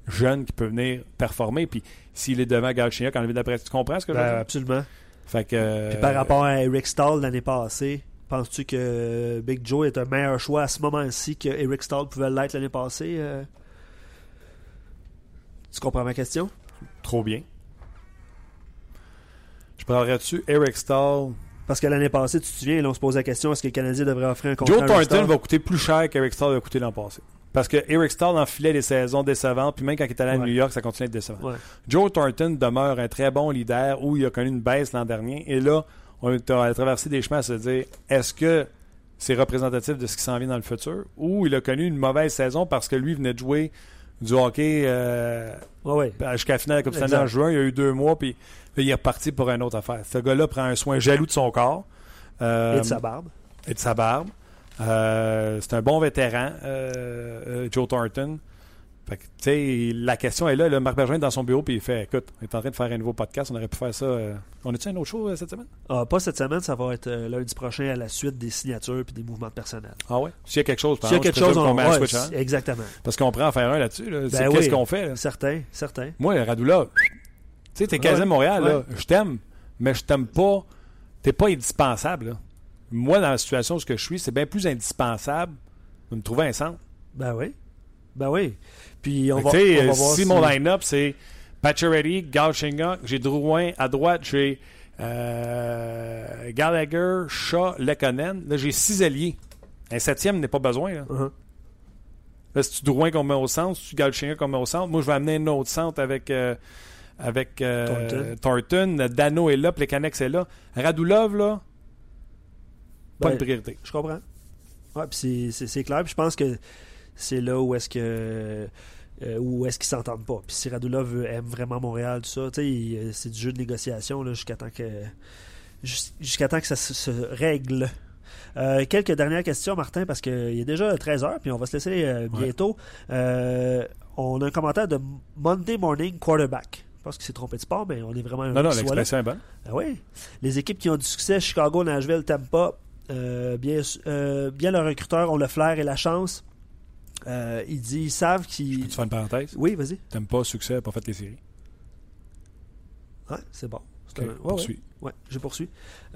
jeune qui peut venir performer. Puis s'il est devant Galchenyuk, enlevé d'après, tu comprends ce que je veux Ben, dire? absolument. Fait que, euh, Puis par rapport à Eric Stahl l'année passée, penses-tu que Big Joe est un meilleur choix à ce moment-ci que Eric Stahl pouvait l'être l'année passée? euh? Tu comprends ma question? trop bien. Je dessus Eric Stahl. Parce que l'année passée, tu te souviens, là, on se pose la question est-ce que le Canadien devrait offrir un contrat Joe Thornton va coûter plus cher qu'Eric Stahl a coûté l'an passé. Parce que Eric Stahl enfilait des saisons décevantes, puis même quand il est allé à Ouais. New York, ça continue d'être décevant. Ouais. Joe Thornton demeure un très bon leader où il a connu une baisse l'an dernier. Et là, on est à traverser des chemins à se dire est-ce que c'est représentatif de ce qui s'en vient dans le futur? Ou il a connu une mauvaise saison parce que lui venait de jouer du hockey euh, jusqu'à la finale de la Coupe Stanley en juin. Il y a eu deux mois, puis il est reparti pour une autre affaire. Ce gars-là prend un soin jaloux de son corps. euh, Et de sa barbe. et de sa barbe. Euh, c'est un bon vétéran, Joe Thornton. Fait que, tu sais, la question est là, là. Marc Bergevin est dans son bureau, puis il fait Écoute, on est en train de faire un nouveau podcast, on aurait pu faire ça. euh, On a-tu un autre show euh, cette semaine? Ah, pas cette semaine, ça va être euh, lundi prochain à la suite des signatures puis des mouvements de personnel. Ah ouais? S'il y a quelque chose, par S'il y a exemple, quelque chose, on met ouais, switch c'est- Exactement. Parce qu'on prend en faire un là-dessus. Là. C'est Ben qu'est-ce qu'on fait là? Certain, certain. Moi, Radula, tu sais, t'es quasi à Montréal, là. Je t'aime, mais je t'aime pas. T'es pas indispensable, là. Moi, dans la situation où je suis, c'est bien plus indispensable de me trouver un centre. Ben oui. Ben oui. Puis on va, tu on va voir si mon line-up, c'est Pacioretty, Galchenyuk, j'ai Drouin à droite, j'ai euh, Gallagher, Shaw, Lekonen. Là, j'ai six alliés. Un septième n'est pas besoin. Là, Uh-huh. Là c'est-tu Drouin qu'on met au centre, c'est-tu Galchenyuk qu'on met au centre? Moi, je vais amener un autre centre avec, euh, avec euh, Thornton. Dano est là, Plekanex est là. Radulov, là, pas Ben, une priorité. Je comprends. Ouais, puis c'est- c'est c'est clair. Puis je pense que c'est là où est-ce que euh, où est-ce qu'ils s'entendent pas. Puis si Radulov aime vraiment Montréal, tout ça, tu sais, il- euh, c'est du jeu de négociation là, jusqu'à temps que jus- jusqu'à temps que ça se, se règle. Euh, quelques dernières questions, Martin, parce qu'il est déjà 13h, puis on va se laisser euh, bientôt. On a un commentaire de Monday Morning Quarterback. Je pense qu'il s'est trompé de sport, mais on est vraiment Non, non, l'expression est bonne. Ah oui. Les équipes qui ont du succès, Chicago, Nashville, Tampa, bien, bien leurs recruteurs ont le flair et la chance. Euh, il dit, ils savent qu'ils... Tu fais une parenthèse? Oui, vas-y. T'aimes pas succès, pas fait les séries? Ouais, c'est bon. C'est Ok, un- ouais, poursuis. ouais. Ouais, je poursuis.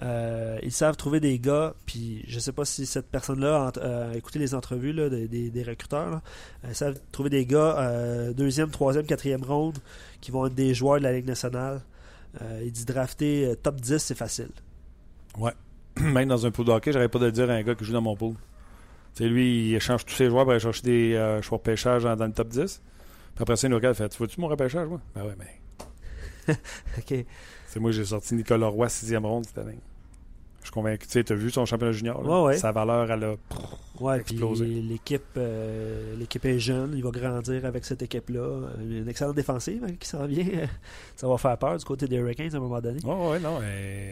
Euh, ils savent trouver des gars, puis je sais pas si cette personne-là a euh, a écouté les entrevues là, des, des- des recruteurs. là. Ils savent trouver des gars deuxième, troisième, quatrième ronde qui vont être des joueurs de la Ligue nationale. Il dit drafter top 10, c'est facile. Ouais. (clears throat) Même dans un pool de hockey, j'aurais pas de le dire à un gars qui joue dans mon pool. Tu sais, lui, il échange tous ses joueurs pour aller chercher des euh, choix de pêchage dans, dans le top 10. Puis après ça, il nous regarde fait Tu veux-tu mon repêchage, moi? Ben ouais, mais. (laughs) OK. C'est moi, j'ai sorti Nicolas Roy, sixième ronde cette année. Je suis convaincu. Tu sais, t'as vu son championnat junior là? Ouais, ouais. Sa valeur, elle a. Ouais, puis explosé. l'équipe euh, l'équipe est jeune, il va grandir avec cette équipe-là. Une excellente défensive hein, qui s'en vient. (laughs) Ça va faire peur du côté des Hurricanes à un moment donné. Ouais, ouais, non.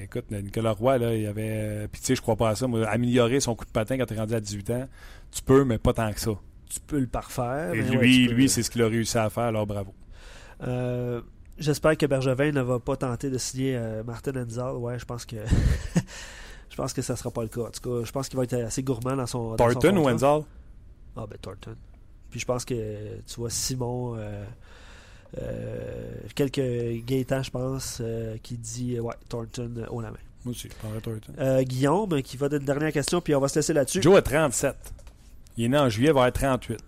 écoute, Nicolas Roy, là, il avait. euh, Puis tu sais, je crois pas à ça. Améliorer son coup de patin quand t'es rendu à 18 ans, tu peux, mais pas tant que ça. Tu peux le parfaire. Et lui, ouais, tu peux- lui, c'est ce qu'il a réussi à faire, alors bravo. Euh, J'espère que Bergevin ne va pas tenter de signer euh, Martin Enzal. Ouais, je pense que. (laughs) je pense que ça sera pas le cas. En tout cas, je pense qu'il va être assez gourmand dans son. dans son Thornton ou. Wenzal Ah, ben Thornton. Puis je pense que, tu vois, Simon, euh, euh, quelques Gaétan, je pense, euh, qui dit, ouais, Thornton haut la main. Moi aussi, je Thornton. Guillaume, qui va donner une dernière question, puis on va se laisser là-dessus. Joe a 37. Il est né en juillet, il va avoir 38.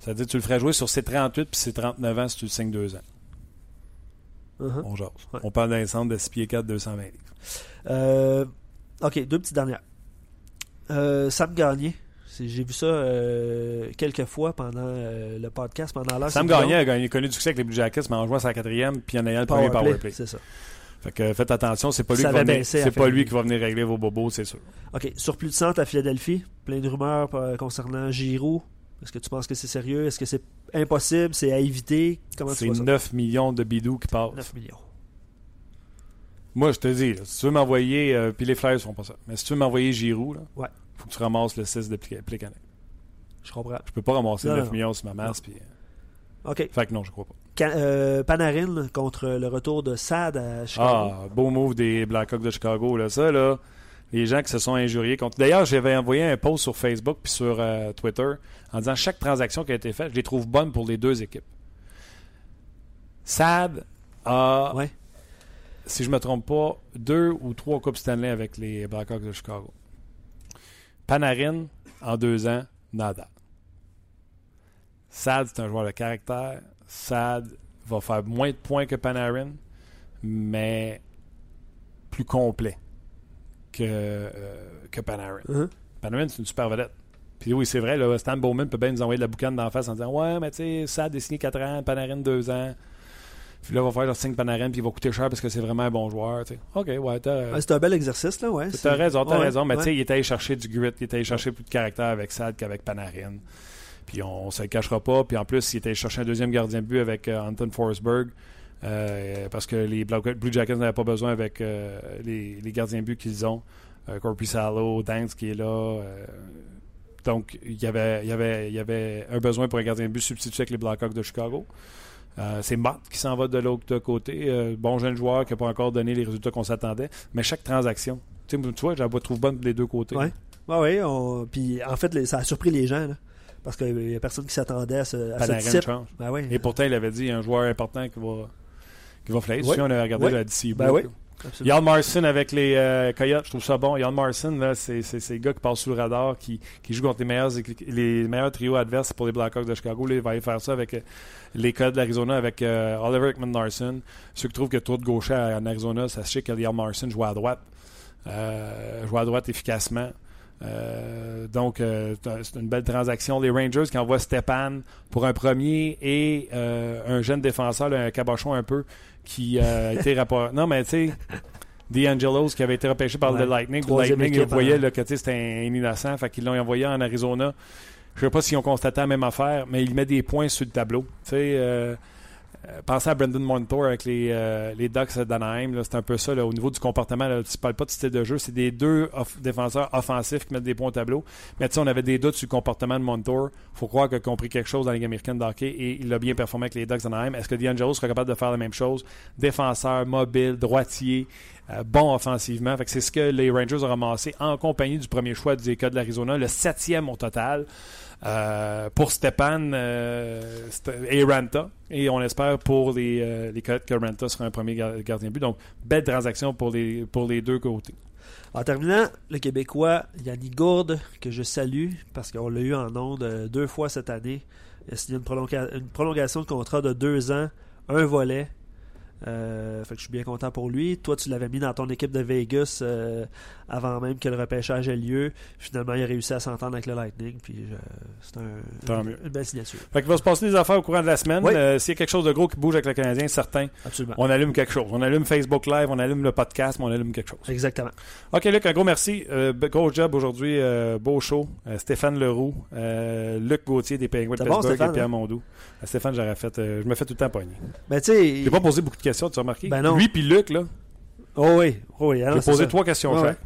Ça veut dire que tu le ferais jouer sur ses 38 puis ses 39 ans si tu le signes 2 ans. Uh-huh. On jase. Ouais. On parle d'un centre de 6 pieds 4, 220 livres. Euh, ok, deux petites dernières. Euh, Sam Gagné. J'ai vu ça euh, quelques fois pendant euh, le podcast, pendant l'heure. Sam Gagné a gagné, connu du succès avec les Blue Jackets, mais en jouant sa quatrième puis en ayant le premier Power power play, play. C'est ça. Fait que faites attention, c'est pas lui, Ça qui va, venir, c'est pas lui qui va venir régler vos bobos, c'est sûr. OK. Surplus de centre à Philadelphie. Plein de rumeurs concernant Giroud. Est-ce que tu penses que c'est sérieux? Est-ce que c'est impossible? C'est à éviter? Comment tu C'est vois ça? 9 millions de bidous qui passent. 9 millions. Moi, je te dis, là, si tu veux m'envoyer, euh, puis les Flyers font pas ça, mais si tu veux m'envoyer Giroud, là, Ouais. faut que tu ramasses le 6 de Pli- Plicanet. Je comprends. Je peux pas ramasser Non, 9 non. millions sur ma masse, puis... euh, OK. Fait que non, je crois pas. Ca- euh, Panarin contre le retour de Sad à Chicago. Ah, beau move des Blackhawks de Chicago, là. Ça, là, les gens qui se sont injuriés contre. D'ailleurs, j'avais envoyé un post sur Facebook puis sur euh, Twitter en disant chaque transaction qui a été faite, je les trouve bonnes pour les deux équipes. Sad a, Ouais. Si je me trompe pas, deux ou trois Coupes Stanley avec les Blackhawks de Chicago. Panarin, en deux ans, nada. Sad, c'est un joueur de caractère. Sad va faire moins de points que Panarin, mais plus complet que, euh, que Panarin. Hein? Panarin, c'est une super vedette. Puis oui, c'est vrai, là, Stan Bowman peut bien nous envoyer de la boucane d'en face en disant Ouais, mais tu sais, Sad est signé 4 ans, Panarin 2 ans. Puis là, on va faire le signe Panarin, puis il va coûter cher parce que c'est vraiment un bon joueur. OK, ouais, t'as. Ouais, c'est un bel exercice, là, ouais. T'as raison, t'as ouais, raison. Mais tu sais, il est allé chercher du grit, il est allé chercher plus de caractère avec Sad qu'avec Panarin. Puis on, ne se le cachera pas. Puis en plus, il est allé chercher un deuxième gardien de but avec euh, Anton Forsberg. euh, parce que les Blue Jackets n'avaient pas besoin avec euh, les, les gardiens de but qu'ils ont. Corby Salo, Danks qui est là. donc, il y, avait, y avait un besoin pour un gardien de but substitué avec les Blackhawks de Chicago. Euh, c'est Mott qui s'en va de l'autre côté. Euh, bon jeune joueur qui n'a pas encore donné les résultats qu'on s'attendait. Mais chaque transaction, tu vois, je la trouve bonne des deux côtés. Ouais, ouais, on- Puis en fait, ça a surpris les gens, là. Parce qu'il n'y a personne qui s'attendait à ce, à ce type. change. Ben oui. Et pourtant, il avait dit il y a un joueur important qui va, qui va. Si on a regardé Ouais. la DC. Ben oui. Yann Marson avec les euh, Coyotes, je trouve ça bon. Yann Marson, c'est, le gars qui passe sous le radar, qui, qui joue contre les meilleurs, les meilleurs trios adverses pour les Blackhawks de Chicago. Il va aller faire ça avec euh, les Coyotes de l'Arizona, avec euh, Oliver Ekman Larson. Ceux qui trouvent que trop de gaucher en Arizona, sachez que Yann Marson joue à droite. Joue à droite efficacement. Euh, donc, euh, c'est une belle transaction. Les Rangers qui envoient Stepan pour un premier et euh, un jeune défenseur, là, un cabochon un peu, qui a été (laughs) rapporté. Non, mais tu sais, D'Angelos qui avait été repêché par Ouais. le Lightning. Le Lightning, il équipe, voyait hein. que c'était un innocent, fait qu'ils l'ont envoyé en Arizona. Je sais pas s'ils ont constaté la même affaire, mais il met des points sur le tableau. Tu sais, pensez à Brendan Montour avec les, euh, les Ducks d'Anaheim. C'est un peu ça là, au niveau du comportement. Là, tu parles pas de style de jeu. C'est des deux off- défenseurs offensifs qui mettent des points au tableau. Mais tu sais, on avait des doutes sur le comportement de Montour. faut croire qu'il a compris quelque chose dans la Ligue américaine de hockey et il a bien performé avec les Ducks d'Anaheim. Est-ce que D'Angelo sera capable de faire la même chose? Défenseur, mobile, droitier, euh, bon offensivement. C'est ce que les Rangers ont ramassé en compagnie du premier choix des cas de l'Arizona, le septième au total. Euh, pour Stepan euh, et Ranta. Et on espère pour les, euh, les que Ranta sera un premier gar- gardien de but. Donc, belle transaction pour les, pour les deux côtés. En terminant, le Québécois Yannick Gourde, que je salue, parce qu'on l'a eu en onde euh, deux fois cette année. Il a signé une prolongation de contrat de deux ans, un volet. Euh, fait que je suis bien content pour lui. Toi, tu l'avais mis dans ton équipe de Vegas euh, avant même que le repêchage ait lieu. Finalement, il a réussi à s'entendre avec le Lightning. Puis euh, c'est un, Tant une, mieux. une belle signature. Fait qu'il va se passer des affaires au courant de la semaine. Oui. S'il y a quelque chose de gros qui bouge avec le Canadien, certain, Absolument. on allume quelque chose. On allume Facebook Live, on allume le podcast, mais on allume quelque chose. Exactement. OK, Luc, un gros merci. Gros job aujourd'hui. beau show. Stéphane Leroux, Luc Gauthier des Penguins de bon, Pittsburgh Stéphane, et Pierre hein? Mondou. Stéphane, j'aurais fait, je me fais tout le temps pogner. Mais tu sais. J'ai pas posé beaucoup de questions, tu as remarqué? Ben non. Lui puis Luc, là, Oh oui. Oh oui. j'ai posé ça. trois questions Ouais, chaque.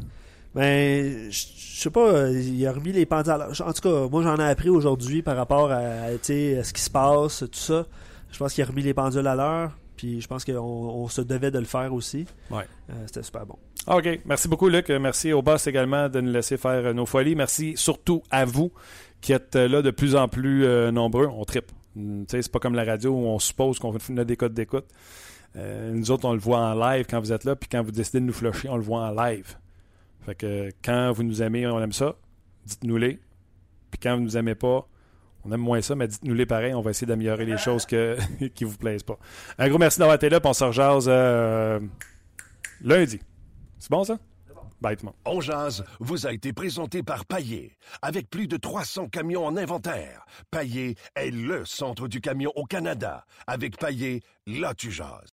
Ben, je sais pas, euh, il a remis les pendules à l'heure. En tout cas, moi j'en ai appris aujourd'hui par rapport à, tu sais, à ce qui se passe, tout ça. Je pense qu'il a remis les pendules à l'heure, puis je pense qu'on on se devait de le faire aussi. Ouais. Euh, C'était super bon. Ah, OK. Merci beaucoup, Luc. Merci au boss également de nous laisser faire euh, nos folies. Merci surtout à vous qui êtes là de plus en plus euh, nombreux. On tripe. Tu sais, C'est pas comme la radio où on suppose qu'on a des codes d'écoute. Euh, nous autres, on le voit en live quand vous êtes là, puis quand vous décidez de nous flusher, on le voit en live. Fait que quand vous nous aimez, on aime ça, dites-nous-les. Puis quand vous nous aimez pas, on aime moins ça, mais dites-nous-les pareil, on va essayer d'améliorer les choses que, (laughs) qui vous plaisent pas. Un gros merci d'avoir été là, puis on se rejase euh, lundi. C'est bon ça? Bye. On jase vous a été présenté par Paillé. Avec plus de 300 camions en inventaire, Paillé est le centre du camion au Canada. Avec Paillé, là tu jases.